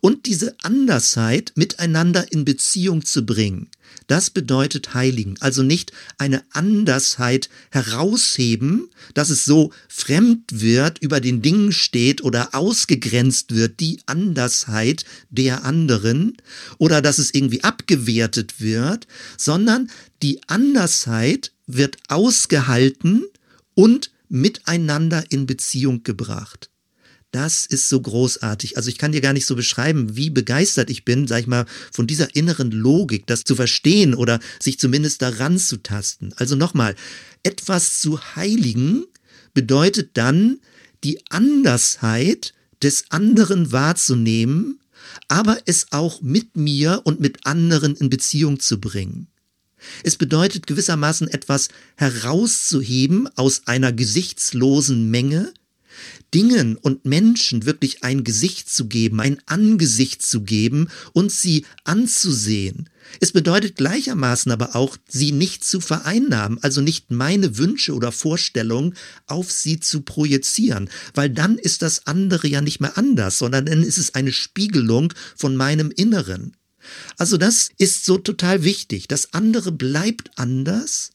und diese Andersheit miteinander in Beziehung zu bringen. Das bedeutet Heiligen, also nicht eine Andersheit herausheben, dass es so fremd wird, über den Dingen steht oder ausgegrenzt wird, die Andersheit der anderen, oder dass es irgendwie abgewertet wird, sondern die Andersheit wird ausgehalten und miteinander in Beziehung gebracht. Das ist so großartig. Also ich kann dir gar nicht so beschreiben, wie begeistert ich bin, sag ich mal, von dieser inneren Logik, das zu verstehen oder sich zumindest daran zu tasten. Also nochmal, etwas zu heiligen bedeutet dann, die Andersheit des anderen wahrzunehmen, aber es auch mit mir und mit anderen in Beziehung zu bringen. Es bedeutet gewissermaßen etwas herauszuheben aus einer gesichtslosen Menge, Dingen und Menschen wirklich ein Gesicht zu geben, ein Angesicht zu geben und sie anzusehen. Es bedeutet gleichermaßen aber auch, sie nicht zu vereinnahmen, also nicht meine Wünsche oder Vorstellungen auf sie zu projizieren, weil dann ist das andere ja nicht mehr anders, sondern dann ist es eine Spiegelung von meinem Inneren. Also das ist so total wichtig. Das andere bleibt anders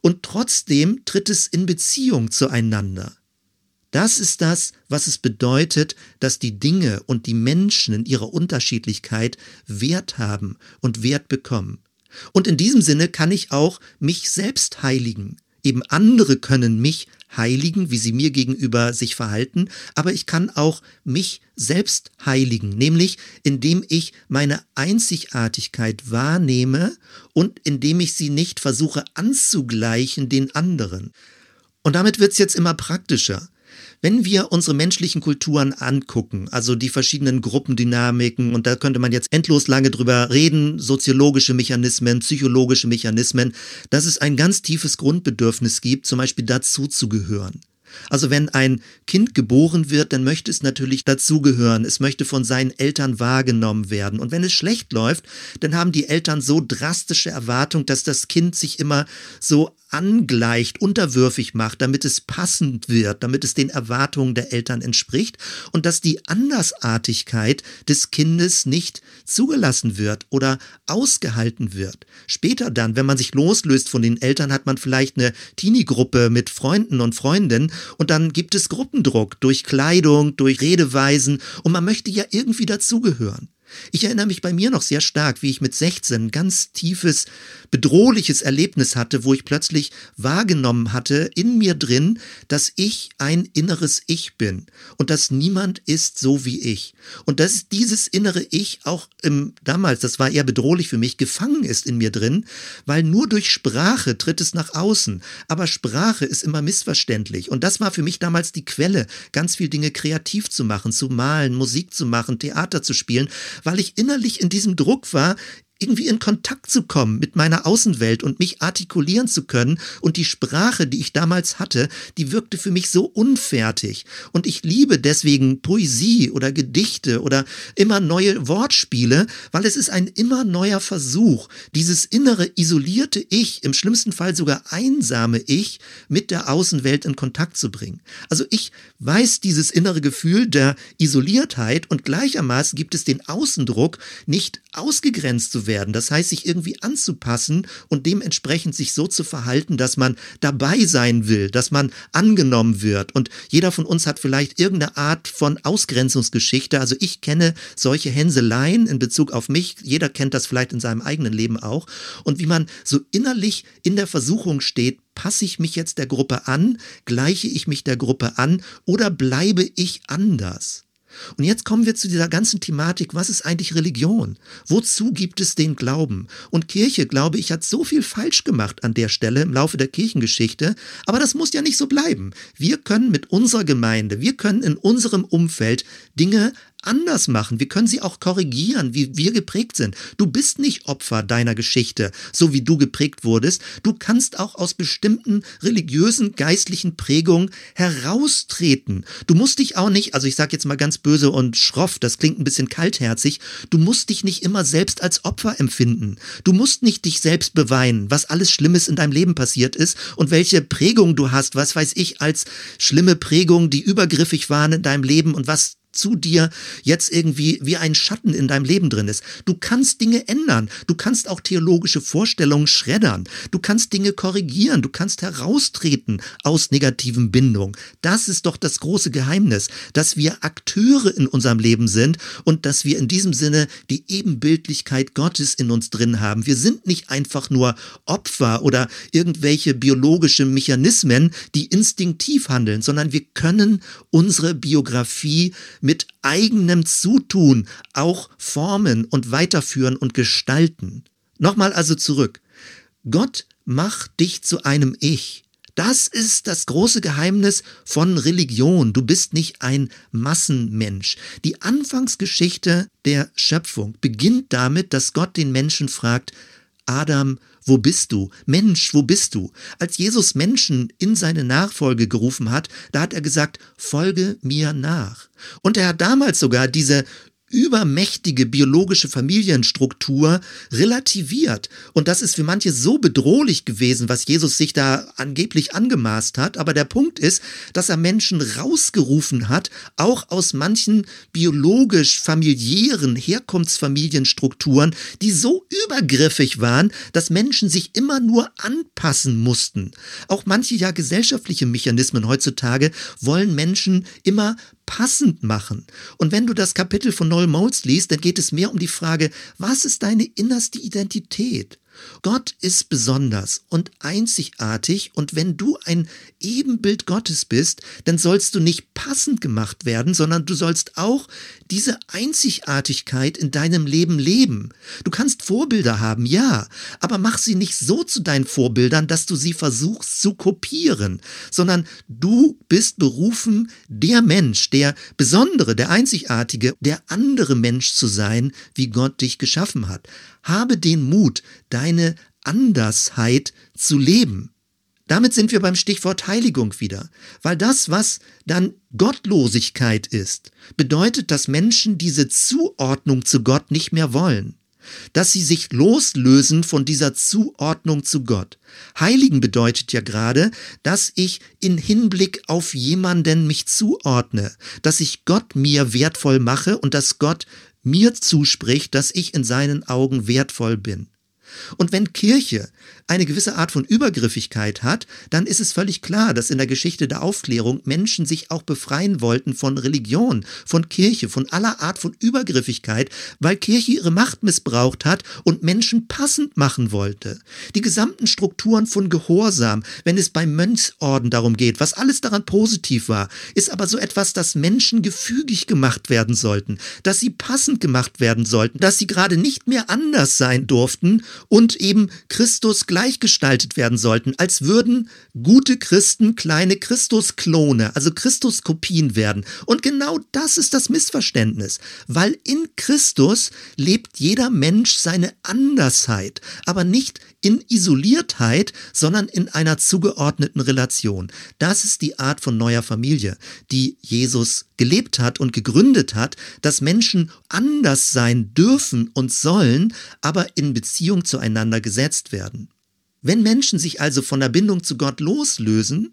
und trotzdem tritt es in Beziehung zueinander. Das ist das, was es bedeutet, dass die Dinge und die Menschen in ihrer Unterschiedlichkeit Wert haben und Wert bekommen. Und in diesem Sinne kann ich auch mich selbst heiligen. Eben andere können mich heiligen, wie sie mir gegenüber sich verhalten, aber ich kann auch mich selbst heiligen, nämlich indem ich meine Einzigartigkeit wahrnehme und indem ich sie nicht versuche anzugleichen den anderen. Und damit wird's jetzt immer praktischer. Wenn wir unsere menschlichen Kulturen angucken, also die verschiedenen Gruppendynamiken, und da könnte man jetzt endlos lange drüber reden, soziologische Mechanismen, psychologische Mechanismen, dass es ein ganz tiefes Grundbedürfnis gibt, zum Beispiel dazu zu gehören. Also wenn ein Kind geboren wird, dann möchte es natürlich dazugehören. Es möchte von seinen Eltern wahrgenommen werden. Und wenn es schlecht läuft, dann haben die Eltern so drastische Erwartungen, dass das Kind sich immer so angleicht, unterwürfig macht, damit es passend wird, damit es den Erwartungen der Eltern entspricht und dass die Andersartigkeit des Kindes nicht zugelassen wird oder ausgehalten wird. Später dann, wenn man sich loslöst von den Eltern, hat man vielleicht eine Teenie-Gruppe mit Freunden und Freundinnen und dann gibt es Gruppendruck durch Kleidung, durch Redeweisen und man möchte ja irgendwie dazugehören. Ich erinnere mich bei mir noch sehr stark, wie ich mit 16 ein ganz tiefes, bedrohliches Erlebnis hatte, wo ich plötzlich wahrgenommen hatte in mir drin, dass ich ein inneres Ich bin und dass niemand ist so wie ich. Und dass dieses innere Ich auch im, damals, das war eher bedrohlich für mich, gefangen ist in mir drin, weil nur durch Sprache tritt es nach außen. Aber Sprache ist immer missverständlich. Und das war für mich damals die Quelle, ganz viel Dinge kreativ zu machen, zu malen, Musik zu machen, Theater zu spielen, weil ich innerlich in diesem Druck war, irgendwie in Kontakt zu kommen mit meiner Außenwelt und mich artikulieren zu können. Und die Sprache, die ich damals hatte, die wirkte für mich so unfertig. Und ich liebe deswegen Poesie oder Gedichte oder immer neue Wortspiele, weil es ist ein immer neuer Versuch, dieses innere isolierte Ich, im schlimmsten Fall sogar einsame Ich, mit der Außenwelt in Kontakt zu bringen. Also ich weiß dieses innere Gefühl der Isoliertheit und gleichermaßen gibt es den Außendruck, nicht ausgegrenzt zu werden werden. Das heißt, sich irgendwie anzupassen und dementsprechend sich so zu verhalten, dass man dabei sein will, dass man angenommen wird. Und jeder von uns hat vielleicht irgendeine Art von Ausgrenzungsgeschichte. Also ich kenne solche Hänseleien in Bezug auf mich. Jeder kennt das vielleicht in seinem eigenen Leben auch. Und wie man so innerlich in der Versuchung steht, passe ich mich jetzt der Gruppe an, gleiche ich mich der Gruppe an oder bleibe ich anders? Und jetzt kommen wir zu dieser ganzen Thematik, was ist eigentlich Religion? Wozu gibt es den Glauben? Und Kirche, glaube ich, hat so viel falsch gemacht an der Stelle im Laufe der Kirchengeschichte, aber das muss ja nicht so bleiben. Wir können mit unserer Gemeinde, wir können in unserem Umfeld Dinge anders machen. Wir können sie auch korrigieren, wie wir geprägt sind. Du bist nicht Opfer deiner Geschichte, so wie du geprägt wurdest. Du kannst auch aus bestimmten religiösen, geistlichen Prägungen heraustreten. Du musst dich auch nicht, also ich sage jetzt mal ganz böse und schroff, das klingt ein bisschen kaltherzig, du musst dich nicht immer selbst als Opfer empfinden. Du musst nicht dich selbst beweinen, was alles Schlimmes in deinem Leben passiert ist und welche Prägung du hast, was weiß ich, als schlimme Prägung, die übergriffig waren in deinem Leben und was zu dir jetzt irgendwie wie ein Schatten in deinem Leben drin ist. Du kannst Dinge ändern. Du kannst auch theologische Vorstellungen schreddern. Du kannst Dinge korrigieren. Du kannst heraustreten aus negativen Bindungen. Das ist doch das große Geheimnis, dass wir Akteure in unserem Leben sind und dass wir in diesem Sinne die Ebenbildlichkeit Gottes in uns drin haben. Wir sind nicht einfach nur Opfer oder irgendwelche biologische Mechanismen, die instinktiv handeln, sondern wir können unsere Biografie mit eigenem Zutun auch formen und weiterführen und gestalten. Nochmal also zurück. Gott macht dich zu einem Ich. Das ist das große Geheimnis von Religion. Du bist nicht ein Massenmensch. Die Anfangsgeschichte der Schöpfung beginnt damit, dass Gott den Menschen fragt, Adam, wo bist du? Mensch, wo bist du? Als Jesus Menschen in seine Nachfolge gerufen hat, da hat er gesagt, folge mir nach. Und er hat damals sogar diese übermächtige biologische Familienstruktur relativiert. Und das ist für manche so bedrohlich gewesen, was Jesus sich da angeblich angemaßt hat. Aber der Punkt ist, dass er Menschen rausgerufen hat, auch aus manchen biologisch familiären Herkunftsfamilienstrukturen, die so übergriffig waren, dass Menschen sich immer nur anpassen mussten. Auch manche ja gesellschaftliche Mechanismen heutzutage wollen Menschen immer passend machen. Und wenn du das Kapitel von Noel Moles liest, dann geht es mehr um die Frage, was ist deine innerste Identität? Gott ist besonders und einzigartig und wenn du ein Ebenbild Gottes bist, dann sollst du nicht passend gemacht werden, sondern du sollst auch diese Einzigartigkeit in deinem Leben leben. Du kannst Vorbilder haben, ja, aber mach sie nicht so zu deinen Vorbildern, dass du sie versuchst zu kopieren, sondern du bist berufen, der Mensch, der Besondere, der Einzigartige, der andere Mensch zu sein, wie Gott dich geschaffen hat. Habe den Mut, deine Andersheit zu leben. Damit sind wir beim Stichwort Heiligung wieder, weil das, was dann Gottlosigkeit ist, bedeutet, dass Menschen diese Zuordnung zu Gott nicht mehr wollen, dass sie sich loslösen von dieser Zuordnung zu Gott. Heiligen bedeutet ja gerade, dass ich in Hinblick auf jemanden mich zuordne, dass ich Gott mir wertvoll mache und dass Gott mir zuspricht, dass ich in seinen Augen wertvoll bin. Und wenn Kirche eine gewisse Art von Übergriffigkeit hat, dann ist es völlig klar, dass in der Geschichte der Aufklärung Menschen sich auch befreien wollten von Religion, von Kirche, von aller Art von Übergriffigkeit, weil Kirche ihre Macht missbraucht hat und Menschen passend machen wollte. Die gesamten Strukturen von Gehorsam, wenn es beim Mönchsorden darum geht, was alles daran positiv war, ist aber so etwas, dass Menschen gefügig gemacht werden sollten, dass sie passend gemacht werden sollten, dass sie gerade nicht mehr anders sein durften und eben Christus gleichgestaltet werden sollten, als würden gute Christen kleine Christusklone, also Christuskopien werden. Und genau das ist das Missverständnis, weil in Christus lebt jeder Mensch seine Andersheit, aber nicht in Isoliertheit, sondern in einer zugeordneten Relation. Das ist die Art von neuer Familie, die Jesus gelebt hat und gegründet hat, dass Menschen anders sein dürfen und sollen, aber in Beziehung zueinander gesetzt werden. Wenn Menschen sich also von der Bindung zu Gott loslösen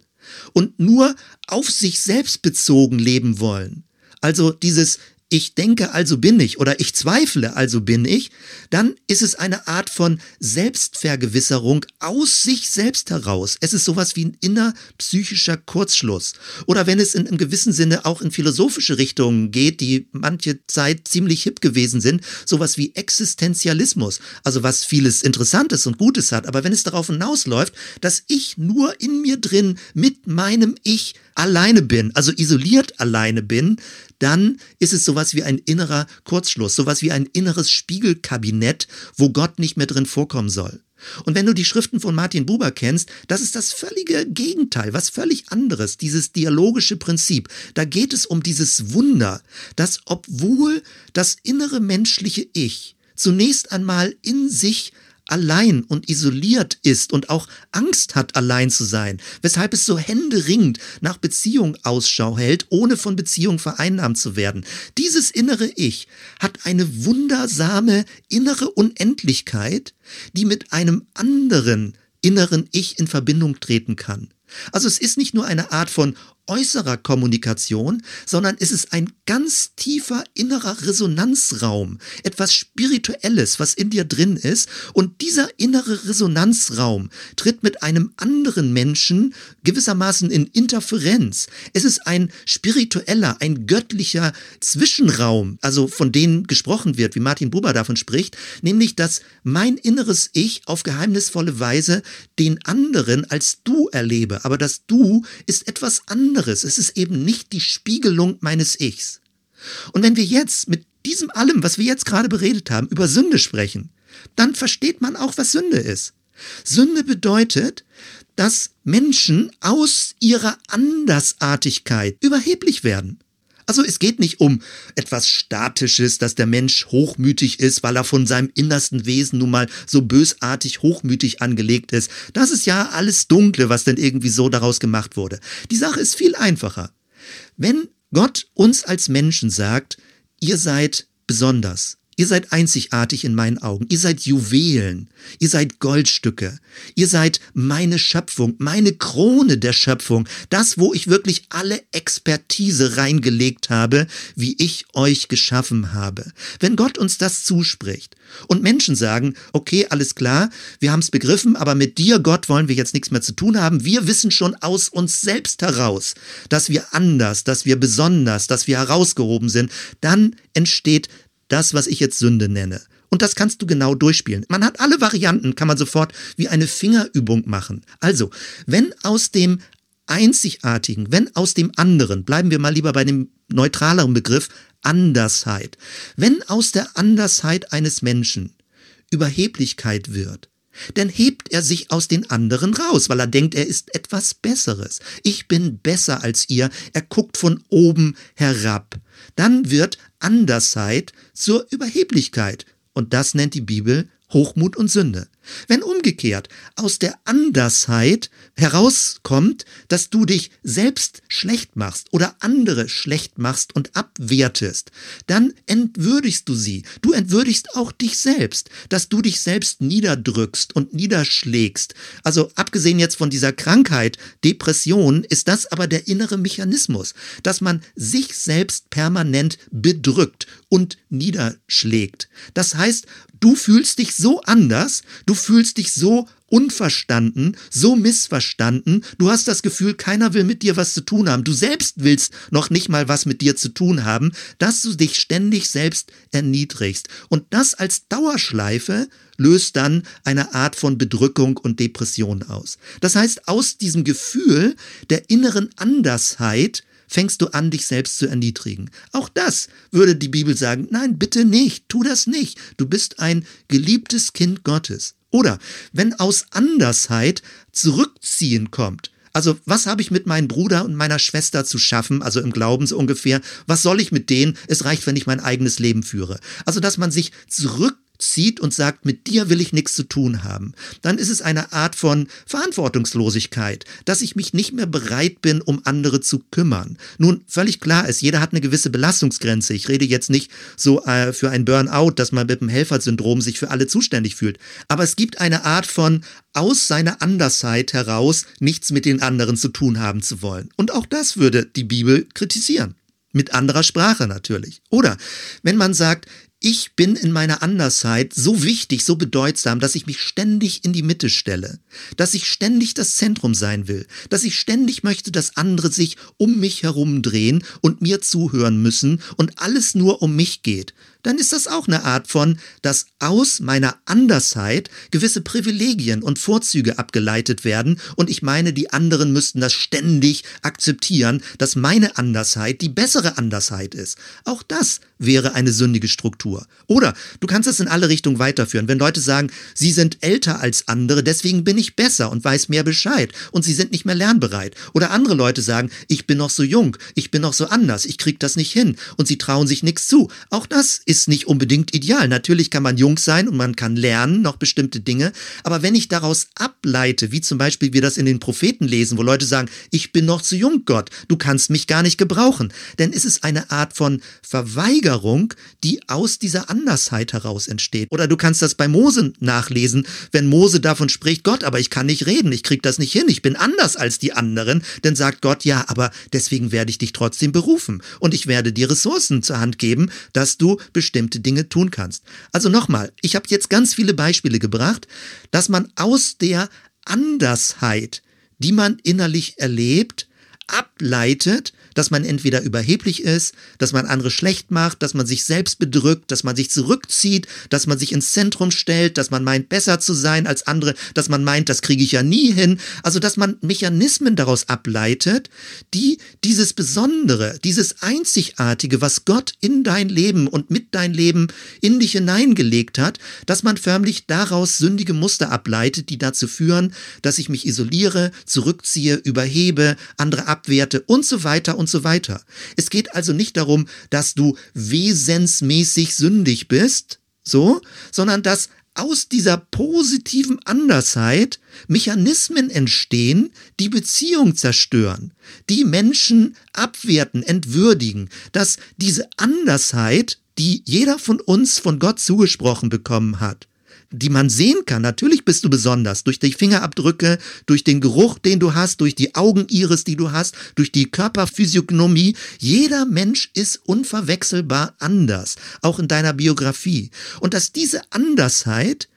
und nur auf sich selbst bezogen leben wollen, also dieses ich denke, also bin ich oder ich zweifle, also bin ich, dann ist es eine Art von Selbstvergewisserung aus sich selbst heraus. Es ist sowas wie ein innerpsychischer Kurzschluss. Oder wenn es in einem gewissen Sinne auch in philosophische Richtungen geht, die manche Zeit ziemlich hip gewesen sind, sowas wie Existenzialismus. Also was vieles Interessantes und Gutes hat. Aber wenn es darauf hinausläuft, dass ich nur in mir drin mit meinem Ich alleine bin, also isoliert alleine bin, dann ist es sowas wie ein innerer Kurzschluss, sowas wie ein inneres Spiegelkabinett, wo Gott nicht mehr drin vorkommen soll. Und wenn du die Schriften von Martin Buber kennst, das ist das völlige Gegenteil, was völlig anderes, dieses dialogische Prinzip. Da geht es um dieses Wunder, dass obwohl das innere menschliche Ich zunächst einmal in sich allein und isoliert ist und auch Angst hat, allein zu sein, weshalb es so händeringend nach Beziehung Ausschau hält, ohne von Beziehung vereinnahmt zu werden. Dieses innere Ich hat eine wundersame innere Unendlichkeit, die mit einem anderen inneren Ich in Verbindung treten kann. Also es ist nicht nur eine Art von äußerer Kommunikation, sondern es ist ein ganz tiefer innerer Resonanzraum, etwas Spirituelles, was in dir drin ist. Und dieser innere Resonanzraum tritt mit einem anderen Menschen gewissermaßen in Interferenz. Es ist ein spiritueller, ein göttlicher Zwischenraum, also von dem gesprochen wird, wie Martin Buber davon spricht, nämlich dass mein inneres Ich auf geheimnisvolle Weise den anderen als du erlebe, aber das Du ist etwas anderes anderes. Es ist eben nicht die Spiegelung meines Ichs. Und wenn wir jetzt mit diesem allem, was wir jetzt gerade beredet haben, über Sünde sprechen, dann versteht man auch, was Sünde ist. Sünde bedeutet, dass Menschen aus ihrer Andersartigkeit überheblich werden. Also es geht nicht um etwas Statisches, dass der Mensch hochmütig ist, weil er von seinem innersten Wesen nun mal so bösartig hochmütig angelegt ist. Das ist ja alles Dunkle, was denn irgendwie so daraus gemacht wurde. Die Sache ist viel einfacher. Wenn Gott uns als Menschen sagt, ihr seid besonders. Ihr seid einzigartig in meinen Augen. Ihr seid Juwelen. Ihr seid Goldstücke. Ihr seid meine Schöpfung, meine Krone der Schöpfung. Das, wo ich wirklich alle Expertise reingelegt habe, wie ich euch geschaffen habe. Wenn Gott uns das zuspricht und Menschen sagen, okay, alles klar, wir haben es begriffen, aber mit dir, Gott, wollen wir jetzt nichts mehr zu tun haben. Wir wissen schon aus uns selbst heraus, dass wir anders, dass wir besonders, dass wir herausgehoben sind. Dann entsteht das, was ich jetzt Sünde nenne. Und das kannst du genau durchspielen. Man hat alle Varianten, kann man sofort wie eine Fingerübung machen. Also, wenn aus dem Einzigartigen, wenn aus dem anderen, bleiben wir mal lieber bei dem neutraleren Begriff Andersheit, wenn aus der Andersheit eines Menschen Überheblichkeit wird, dann hebt er sich aus den anderen raus, weil er denkt, er ist etwas Besseres. Ich bin besser als ihr. Er guckt von oben herab. Dann wird Andersheit zur Überheblichkeit. Und das nennt die Bibel Hochmut und Sünde. Wenn umgekehrt aus der Andersheit herauskommt, dass du dich selbst schlecht machst oder andere schlecht machst und abwertest, dann entwürdigst du sie. Du entwürdigst auch dich selbst, dass du dich selbst niederdrückst und niederschlägst. Also abgesehen jetzt von dieser Krankheit, Depression, ist das aber der innere Mechanismus, dass man sich selbst permanent bedrückt und niederschlägt. Das heißt, du fühlst dich so anders, du fühlst dich so unverstanden, so missverstanden, du hast das Gefühl, keiner will mit dir was zu tun haben, du selbst willst noch nicht mal was mit dir zu tun haben, dass du dich ständig selbst erniedrigst. Und das als Dauerschleife löst dann eine Art von Bedrückung und Depression aus. Das heißt, aus diesem Gefühl der inneren Andersheit fängst du an, dich selbst zu erniedrigen. Auch das würde die Bibel sagen, nein, bitte nicht, tu das nicht. Du bist ein geliebtes Kind Gottes. Oder wenn aus Andersheit Zurückziehen kommt, also was habe ich mit meinem Bruder und meiner Schwester zu schaffen, also im Glauben so ungefähr, was soll ich mit denen, es reicht, wenn ich mein eigenes Leben führe. Also dass man sich zurück zieht und sagt, mit dir will ich nichts zu tun haben, dann ist es eine Art von Verantwortungslosigkeit, dass ich mich nicht mehr bereit bin, um andere zu kümmern. Nun, völlig klar ist, jeder hat eine gewisse Belastungsgrenze. Ich rede jetzt nicht so äh, für ein Burnout, dass man mit dem Helfersyndrom sich für alle zuständig fühlt. Aber es gibt eine Art von aus seiner Andersheit heraus nichts mit den anderen zu tun haben zu wollen. Und auch das würde die Bibel kritisieren. Mit anderer Sprache natürlich. Oder wenn man sagt, ich bin in meiner Andersheit so wichtig, so bedeutsam, dass ich mich ständig in die Mitte stelle, dass ich ständig das Zentrum sein will, dass ich ständig möchte, dass andere sich um mich herum drehen und mir zuhören müssen und alles nur um mich geht dann ist das auch eine Art von, dass aus meiner Andersheit gewisse Privilegien und Vorzüge abgeleitet werden und ich meine, die anderen müssten das ständig akzeptieren, dass meine Andersheit die bessere Andersheit ist. Auch das wäre eine sündige Struktur. Oder du kannst es in alle Richtungen weiterführen. Wenn Leute sagen, sie sind älter als andere, deswegen bin ich besser und weiß mehr Bescheid und sie sind nicht mehr lernbereit. Oder andere Leute sagen, ich bin noch so jung, ich bin noch so anders, ich krieg das nicht hin und sie trauen sich nichts zu. Auch das ist nicht unbedingt ideal. Natürlich kann man jung sein und man kann lernen, noch bestimmte Dinge. Aber wenn ich daraus ableite, wie zum Beispiel wir das in den Propheten lesen, wo Leute sagen, ich bin noch zu jung, Gott, du kannst mich gar nicht gebrauchen, dann ist es eine Art von Verweigerung, die aus dieser Andersheit heraus entsteht. Oder du kannst das bei Mose nachlesen, wenn Mose davon spricht, Gott, aber ich kann nicht reden, ich krieg das nicht hin, ich bin anders als die anderen, dann sagt Gott, ja, aber deswegen werde ich dich trotzdem berufen und ich werde dir Ressourcen zur Hand geben, dass du bestimmte Dinge tun kannst. Also nochmal, ich habe jetzt ganz viele Beispiele gebracht, dass man aus der Andersheit, die man innerlich erlebt, ableitet, dass man entweder überheblich ist, dass man andere schlecht macht, dass man sich selbst bedrückt, dass man sich zurückzieht, dass man sich ins Zentrum stellt, dass man meint, besser zu sein als andere, dass man meint, das kriege ich ja nie hin. Also, dass man Mechanismen daraus ableitet, die dieses Besondere, dieses Einzigartige, was Gott in dein Leben und mit dein Leben in dich hineingelegt hat, dass man förmlich daraus sündige Muster ableitet, die dazu führen, dass ich mich isoliere, zurückziehe, überhebe, andere abwerte und so weiter und so weiter. Es geht also nicht darum, dass du wesensmäßig sündig bist, so, sondern dass aus dieser positiven Andersheit Mechanismen entstehen, die Beziehung zerstören, die Menschen abwerten, entwürdigen, dass diese Andersheit die jeder von uns von Gott zugesprochen bekommen hat, die man sehen kann. Natürlich bist du besonders durch die Fingerabdrücke, durch den Geruch, den du hast, durch die Augeniris, die du hast, durch die Körperphysiognomie. Jeder Mensch ist unverwechselbar anders, auch in deiner Biografie. Und dass diese Andersheit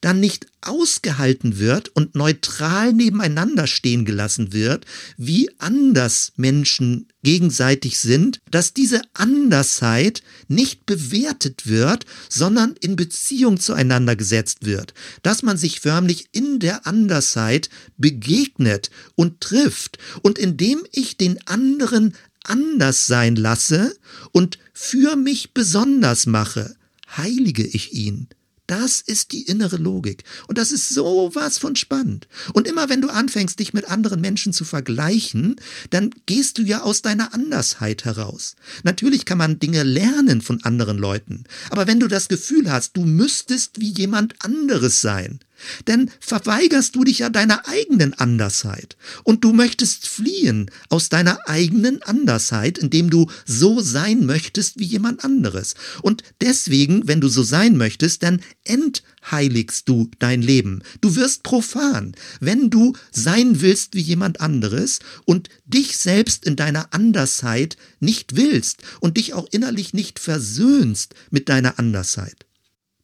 dann nicht ausgehalten wird und neutral nebeneinander stehen gelassen wird, wie anders Menschen gegenseitig sind, dass diese Andersheit nicht bewertet wird, sondern in Beziehung zueinander gesetzt wird, dass man sich förmlich in der Andersheit begegnet und trifft und indem ich den anderen anders sein lasse und für mich besonders mache, heilige ich ihn. Das ist die innere Logik. Und das ist sowas von spannend. Und immer wenn du anfängst, dich mit anderen Menschen zu vergleichen, dann gehst du ja aus deiner Andersheit heraus. Natürlich kann man Dinge lernen von anderen Leuten. Aber wenn du das Gefühl hast, du müsstest wie jemand anderes sein, denn verweigerst du dich ja deiner eigenen Andersheit und du möchtest fliehen aus deiner eigenen Andersheit, indem du so sein möchtest wie jemand anderes. Und deswegen, wenn du so sein möchtest, dann entheiligst du dein Leben. Du wirst profan, wenn du sein willst wie jemand anderes und dich selbst in deiner Andersheit nicht willst und dich auch innerlich nicht versöhnst mit deiner Andersheit.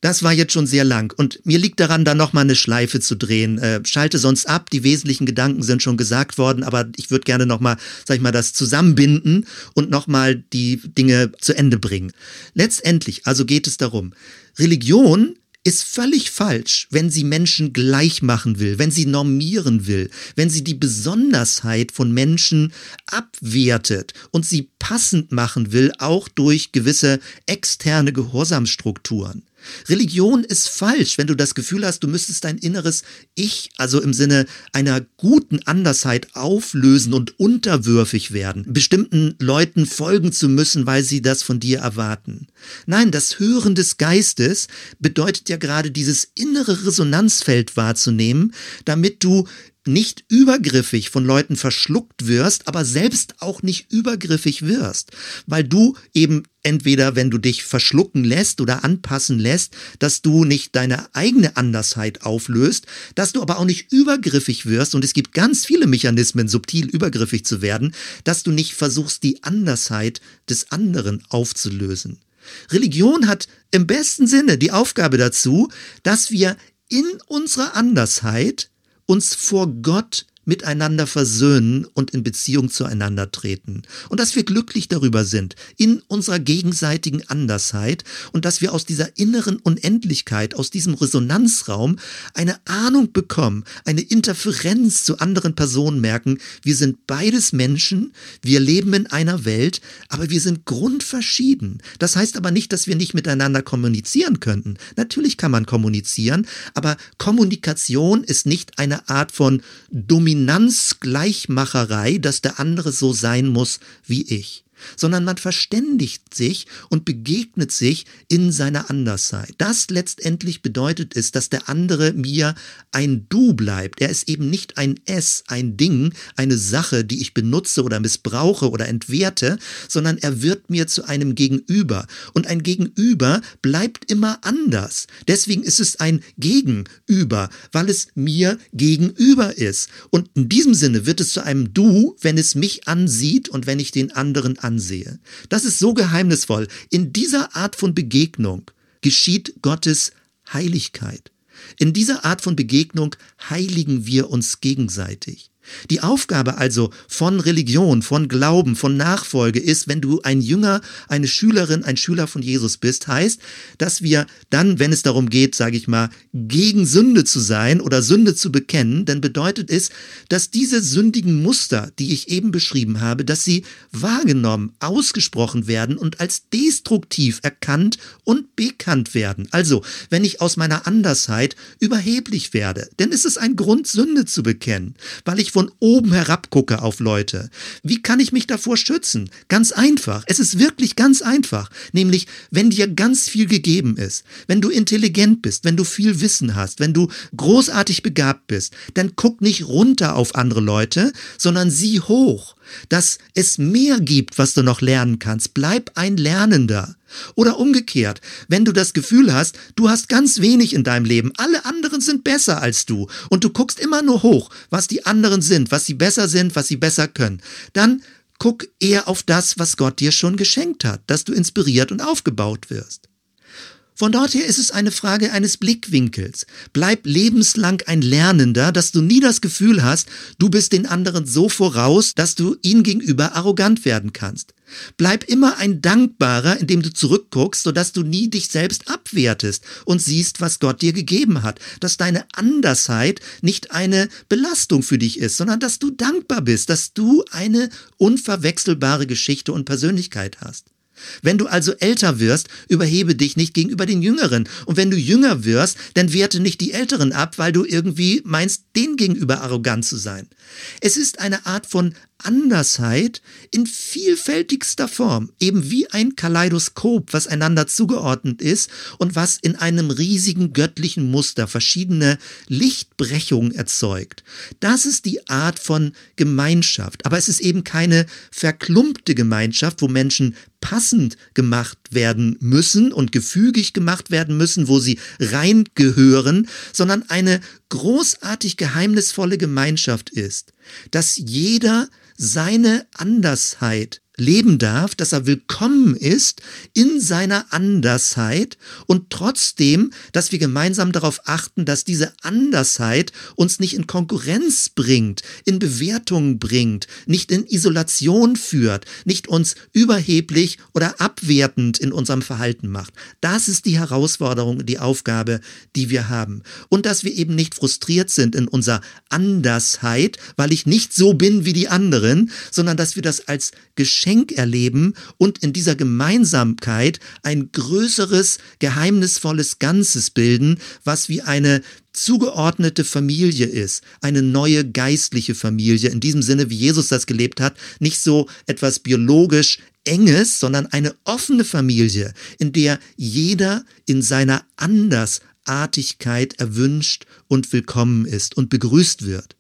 Das war jetzt schon sehr lang und mir liegt daran, da nochmal eine Schleife zu drehen. Äh, schalte sonst ab, die wesentlichen Gedanken sind schon gesagt worden, aber ich würde gerne nochmal, sag ich mal, das zusammenbinden und nochmal die Dinge zu Ende bringen. Letztendlich also geht es darum, Religion ist völlig falsch, wenn sie Menschen gleich machen will, wenn sie normieren will, wenn sie die Besondersheit von Menschen abwertet und sie passend machen will, auch durch gewisse externe Gehorsamsstrukturen. Religion ist falsch, wenn du das Gefühl hast, du müsstest dein inneres Ich, also im Sinne einer guten Andersheit, auflösen und unterwürfig werden, bestimmten Leuten folgen zu müssen, weil sie das von dir erwarten. Nein, das Hören des Geistes bedeutet ja gerade dieses innere Resonanzfeld wahrzunehmen, damit du nicht übergriffig von Leuten verschluckt wirst, aber selbst auch nicht übergriffig wirst, weil du eben entweder, wenn du dich verschlucken lässt oder anpassen lässt, dass du nicht deine eigene Andersheit auflöst, dass du aber auch nicht übergriffig wirst und es gibt ganz viele Mechanismen, subtil übergriffig zu werden, dass du nicht versuchst, die Andersheit des anderen aufzulösen. Religion hat im besten Sinne die Aufgabe dazu, dass wir in unserer Andersheit uns vor Gott miteinander versöhnen und in Beziehung zueinander treten. Und dass wir glücklich darüber sind, in unserer gegenseitigen Andersheit und dass wir aus dieser inneren Unendlichkeit, aus diesem Resonanzraum eine Ahnung bekommen, eine Interferenz zu anderen Personen merken, wir sind beides Menschen, wir leben in einer Welt, aber wir sind grundverschieden. Das heißt aber nicht, dass wir nicht miteinander kommunizieren könnten. Natürlich kann man kommunizieren, aber Kommunikation ist nicht eine Art von Dominanz Dominanzgleichmacherei, dass der andere so sein muss wie ich sondern man verständigt sich und begegnet sich in seiner Andersheit. Das letztendlich bedeutet es, dass der andere mir ein Du bleibt. Er ist eben nicht ein Es, ein Ding, eine Sache, die ich benutze oder missbrauche oder entwerte, sondern er wird mir zu einem Gegenüber. Und ein Gegenüber bleibt immer anders. Deswegen ist es ein Gegenüber, weil es mir gegenüber ist. Und in diesem Sinne wird es zu einem Du, wenn es mich ansieht und wenn ich den anderen ansehe. Das ist so geheimnisvoll. In dieser Art von Begegnung geschieht Gottes Heiligkeit. In dieser Art von Begegnung heiligen wir uns gegenseitig. Die Aufgabe also von Religion, von Glauben, von Nachfolge ist, wenn du ein Jünger, eine Schülerin, ein Schüler von Jesus bist, heißt, dass wir dann, wenn es darum geht, sage ich mal, gegen Sünde zu sein oder Sünde zu bekennen, dann bedeutet es, dass diese sündigen Muster, die ich eben beschrieben habe, dass sie wahrgenommen, ausgesprochen werden und als destruktiv erkannt und bekannt werden. Also, wenn ich aus meiner Andersheit überheblich werde, dann ist es ein Grund, Sünde zu bekennen, weil ich von oben herab gucke auf Leute. Wie kann ich mich davor schützen? Ganz einfach. Es ist wirklich ganz einfach. Nämlich, wenn dir ganz viel gegeben ist, wenn du intelligent bist, wenn du viel Wissen hast, wenn du großartig begabt bist, dann guck nicht runter auf andere Leute, sondern sieh hoch dass es mehr gibt, was du noch lernen kannst. Bleib ein Lernender. Oder umgekehrt, wenn du das Gefühl hast, du hast ganz wenig in deinem Leben, alle anderen sind besser als du und du guckst immer nur hoch, was die anderen sind, was sie besser sind, was sie besser können, dann guck eher auf das, was Gott dir schon geschenkt hat, dass du inspiriert und aufgebaut wirst. Von dort her ist es eine Frage eines Blickwinkels. Bleib lebenslang ein Lernender, dass du nie das Gefühl hast, du bist den anderen so voraus, dass du ihnen gegenüber arrogant werden kannst. Bleib immer ein Dankbarer, indem du zurückguckst, sodass du nie dich selbst abwertest und siehst, was Gott dir gegeben hat. Dass deine Andersheit nicht eine Belastung für dich ist, sondern dass du dankbar bist, dass du eine unverwechselbare Geschichte und Persönlichkeit hast. Wenn du also älter wirst, überhebe dich nicht gegenüber den Jüngeren. Und wenn du jünger wirst, dann werte nicht die Älteren ab, weil du irgendwie meinst, denen gegenüber arrogant zu sein. Es ist eine Art von Andersheit in vielfältigster Form, eben wie ein Kaleidoskop, was einander zugeordnet ist und was in einem riesigen göttlichen Muster verschiedene Lichtbrechungen erzeugt. Das ist die Art von Gemeinschaft, aber es ist eben keine verklumpte Gemeinschaft, wo Menschen passend gemacht werden müssen und gefügig gemacht werden müssen, wo sie reingehören, sondern eine großartig geheimnisvolle Gemeinschaft ist, dass jeder seine Andersheit leben darf, dass er willkommen ist in seiner Andersheit und trotzdem, dass wir gemeinsam darauf achten, dass diese Andersheit uns nicht in Konkurrenz bringt, in Bewertungen bringt, nicht in Isolation führt, nicht uns überheblich oder abwertend in unserem Verhalten macht. Das ist die Herausforderung, die Aufgabe, die wir haben. Und dass wir eben nicht frustriert sind in unserer Andersheit, weil ich nicht so bin wie die anderen, sondern dass wir das als Geschenk Geschenk erleben und in dieser Gemeinsamkeit ein größeres, geheimnisvolles Ganzes bilden, was wie eine zugeordnete Familie ist, eine neue geistliche Familie, in diesem Sinne, wie Jesus das gelebt hat, nicht so etwas biologisch Enges, sondern eine offene Familie, in der jeder in seiner Andersartigkeit erwünscht und willkommen ist und begrüßt wird.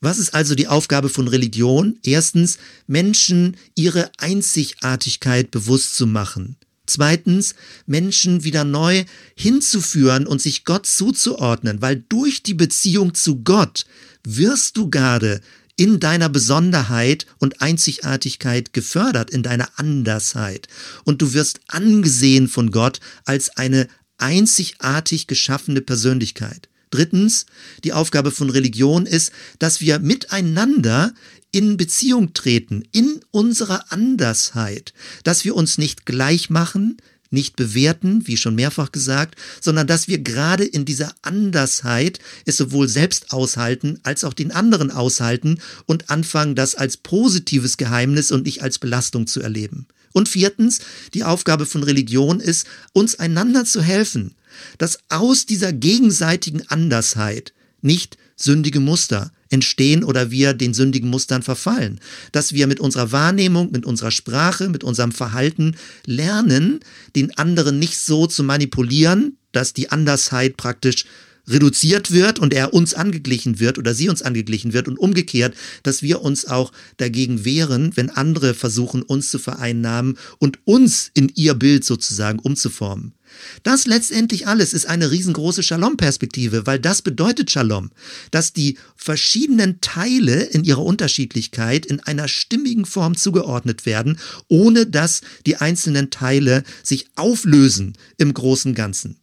Was ist also die Aufgabe von Religion? Erstens, Menschen ihre Einzigartigkeit bewusst zu machen. Zweitens, Menschen wieder neu hinzuführen und sich Gott zuzuordnen, weil durch die Beziehung zu Gott wirst du gerade in deiner Besonderheit und Einzigartigkeit gefördert, in deiner Andersheit. Und du wirst angesehen von Gott als eine einzigartig geschaffene Persönlichkeit. Drittens, die Aufgabe von Religion ist, dass wir miteinander in Beziehung treten, in unserer Andersheit, dass wir uns nicht gleich machen, nicht bewerten, wie schon mehrfach gesagt, sondern dass wir gerade in dieser Andersheit es sowohl selbst aushalten als auch den anderen aushalten und anfangen, das als positives Geheimnis und nicht als Belastung zu erleben. Und viertens, die Aufgabe von Religion ist, uns einander zu helfen, dass aus dieser gegenseitigen Andersheit nicht sündige Muster entstehen oder wir den sündigen Mustern verfallen. Dass wir mit unserer Wahrnehmung, mit unserer Sprache, mit unserem Verhalten lernen, den anderen nicht so zu manipulieren, dass die Andersheit praktisch reduziert wird und er uns angeglichen wird oder sie uns angeglichen wird und umgekehrt, dass wir uns auch dagegen wehren, wenn andere versuchen, uns zu vereinnahmen und uns in ihr Bild sozusagen umzuformen. Das letztendlich alles ist eine riesengroße Shalom-Perspektive, weil das bedeutet Shalom, dass die verschiedenen Teile in ihrer Unterschiedlichkeit in einer stimmigen Form zugeordnet werden, ohne dass die einzelnen Teile sich auflösen im großen Ganzen.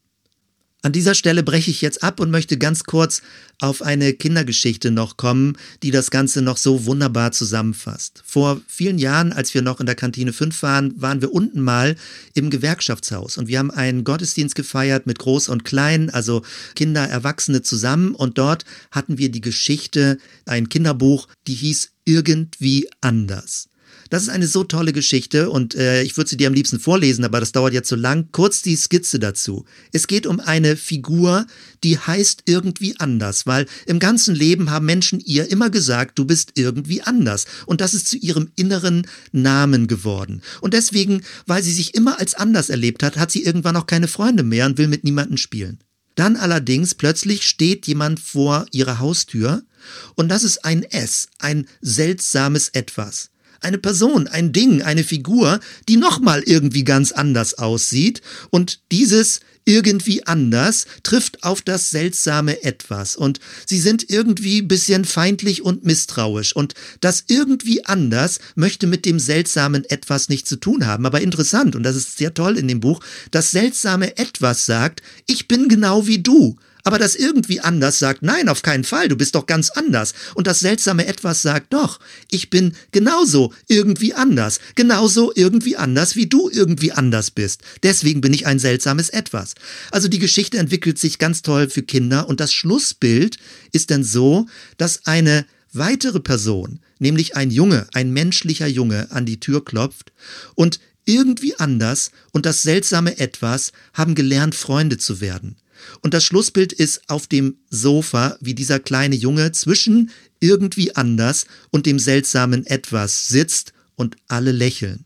An dieser Stelle breche ich jetzt ab und möchte ganz kurz auf eine Kindergeschichte noch kommen, die das Ganze noch so wunderbar zusammenfasst. Vor vielen Jahren, als wir noch in der Kantine 5 waren, waren wir unten mal im Gewerkschaftshaus und wir haben einen Gottesdienst gefeiert mit Groß und Klein, also Kinder, Erwachsene zusammen und dort hatten wir die Geschichte, ein Kinderbuch, die hieß Irgendwie anders. Das ist eine so tolle Geschichte und äh, ich würde sie dir am liebsten vorlesen, aber das dauert jetzt zu lang. Kurz die Skizze dazu. Es geht um eine Figur, die heißt irgendwie anders, weil im ganzen Leben haben Menschen ihr immer gesagt, du bist irgendwie anders. Und das ist zu ihrem inneren Namen geworden. Und deswegen, weil sie sich immer als anders erlebt hat, hat sie irgendwann auch keine Freunde mehr und will mit niemandem spielen. Dann allerdings plötzlich steht jemand vor ihrer Haustür und das ist ein S, ein seltsames Etwas eine Person, ein Ding, eine Figur, die nochmal irgendwie ganz anders aussieht und dieses irgendwie anders trifft auf das seltsame Etwas und sie sind irgendwie bisschen feindlich und misstrauisch und das irgendwie anders möchte mit dem seltsamen Etwas nichts zu tun haben. Aber interessant, und das ist sehr toll in dem Buch, das seltsame Etwas sagt, ich bin genau wie du. Aber das irgendwie anders sagt, nein, auf keinen Fall, du bist doch ganz anders. Und das seltsame Etwas sagt, doch, ich bin genauso irgendwie anders, genauso irgendwie anders, wie du irgendwie anders bist. Deswegen bin ich ein seltsames Etwas. Also die Geschichte entwickelt sich ganz toll für Kinder und das Schlussbild ist dann so, dass eine weitere Person, nämlich ein Junge, ein menschlicher Junge, an die Tür klopft und irgendwie anders und das seltsame Etwas haben gelernt, Freunde zu werden. Und das Schlussbild ist auf dem Sofa, wie dieser kleine Junge zwischen irgendwie anders und dem seltsamen Etwas sitzt und alle lächeln.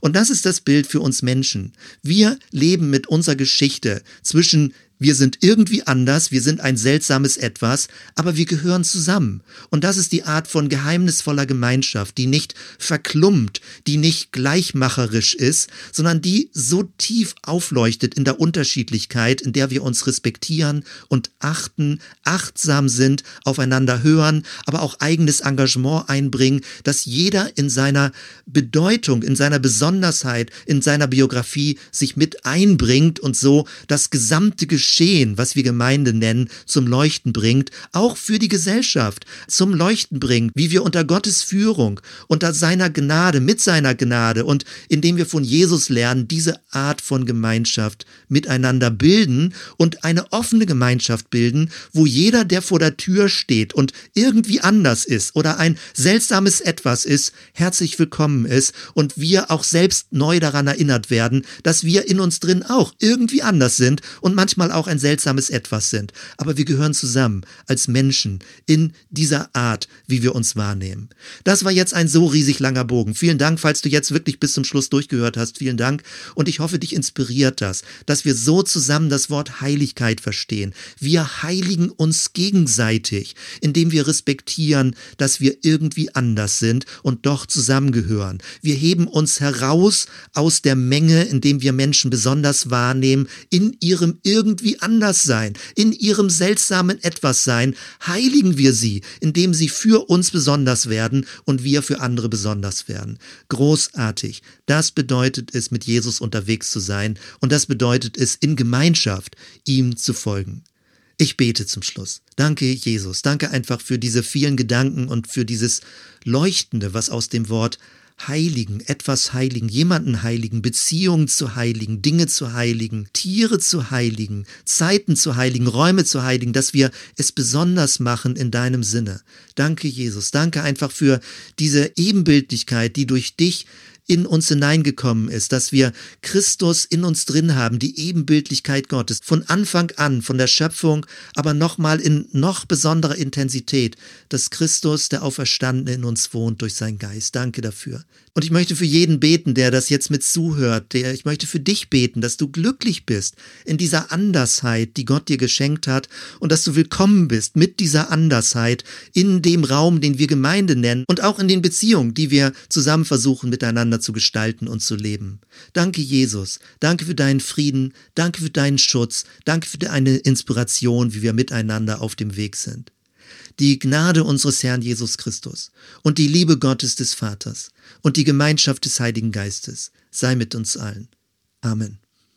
Und das ist das Bild für uns Menschen. Wir leben mit unserer Geschichte zwischen wir sind irgendwie anders, wir sind ein seltsames Etwas, aber wir gehören zusammen. Und das ist die Art von geheimnisvoller Gemeinschaft, die nicht verklumpt, die nicht gleichmacherisch ist, sondern die so tief aufleuchtet in der Unterschiedlichkeit, in der wir uns respektieren und achten, achtsam sind, aufeinander hören, aber auch eigenes Engagement einbringen, dass jeder in seiner Bedeutung, in seiner Besonderheit, in seiner Biografie sich mit einbringt und so das gesamte Geschehen Geschehen, was wir Gemeinde nennen, zum Leuchten bringt, auch für die Gesellschaft zum Leuchten bringt, wie wir unter Gottes Führung, unter seiner Gnade, mit seiner Gnade und indem wir von Jesus lernen, diese Art von Gemeinschaft miteinander bilden und eine offene Gemeinschaft bilden, wo jeder, der vor der Tür steht und irgendwie anders ist oder ein seltsames Etwas ist, herzlich willkommen ist und wir auch selbst neu daran erinnert werden, dass wir in uns drin auch irgendwie anders sind und manchmal auch ein seltsames Etwas sind. Aber wir gehören zusammen als Menschen in dieser Art, wie wir uns wahrnehmen. Das war jetzt ein so riesig langer Bogen. Vielen Dank, falls du jetzt wirklich bis zum Schluss durchgehört hast. Vielen Dank. Und ich hoffe, dich inspiriert das, dass wir so zusammen das Wort Heiligkeit verstehen. Wir heiligen uns gegenseitig, indem wir respektieren, dass wir irgendwie anders sind und doch zusammengehören. Wir heben uns heraus aus der Menge, indem wir Menschen besonders wahrnehmen, in ihrem irgendwie irgendwie anders sein, in ihrem seltsamen Etwas sein, heiligen wir sie, indem sie für uns besonders werden und wir für andere besonders werden. Großartig. Das bedeutet es, mit Jesus unterwegs zu sein und das bedeutet es, in Gemeinschaft ihm zu folgen. Ich bete zum Schluss. Danke, Jesus. Danke einfach für diese vielen Gedanken und für dieses Leuchtende, was aus dem Wort heiligen, etwas heiligen, jemanden heiligen, Beziehungen zu heiligen, Dinge zu heiligen, Tiere zu heiligen, Zeiten zu heiligen, Räume zu heiligen, dass wir es besonders machen in deinem Sinne. Danke, Jesus. Danke einfach für diese Ebenbildlichkeit, die durch dich in uns hineingekommen ist, dass wir Christus in uns drin haben, die Ebenbildlichkeit Gottes, von Anfang an, von der Schöpfung, aber nochmal in noch besonderer Intensität, dass Christus, der Auferstandene, in uns wohnt durch seinen Geist. Danke dafür. Und ich möchte für jeden beten, der das jetzt mit zuhört, der, ich möchte für dich beten, dass du glücklich bist in dieser Andersheit, die Gott dir geschenkt hat und dass du willkommen bist mit dieser Andersheit in dem Raum, den wir Gemeinde nennen und auch in den Beziehungen, die wir zusammen versuchen miteinander zu gestalten und zu leben. Danke Jesus, danke für deinen Frieden, danke für deinen Schutz, danke für deine Inspiration, wie wir miteinander auf dem Weg sind. Die Gnade unseres Herrn Jesus Christus und die Liebe Gottes des Vaters und die Gemeinschaft des Heiligen Geistes sei mit uns allen. Amen.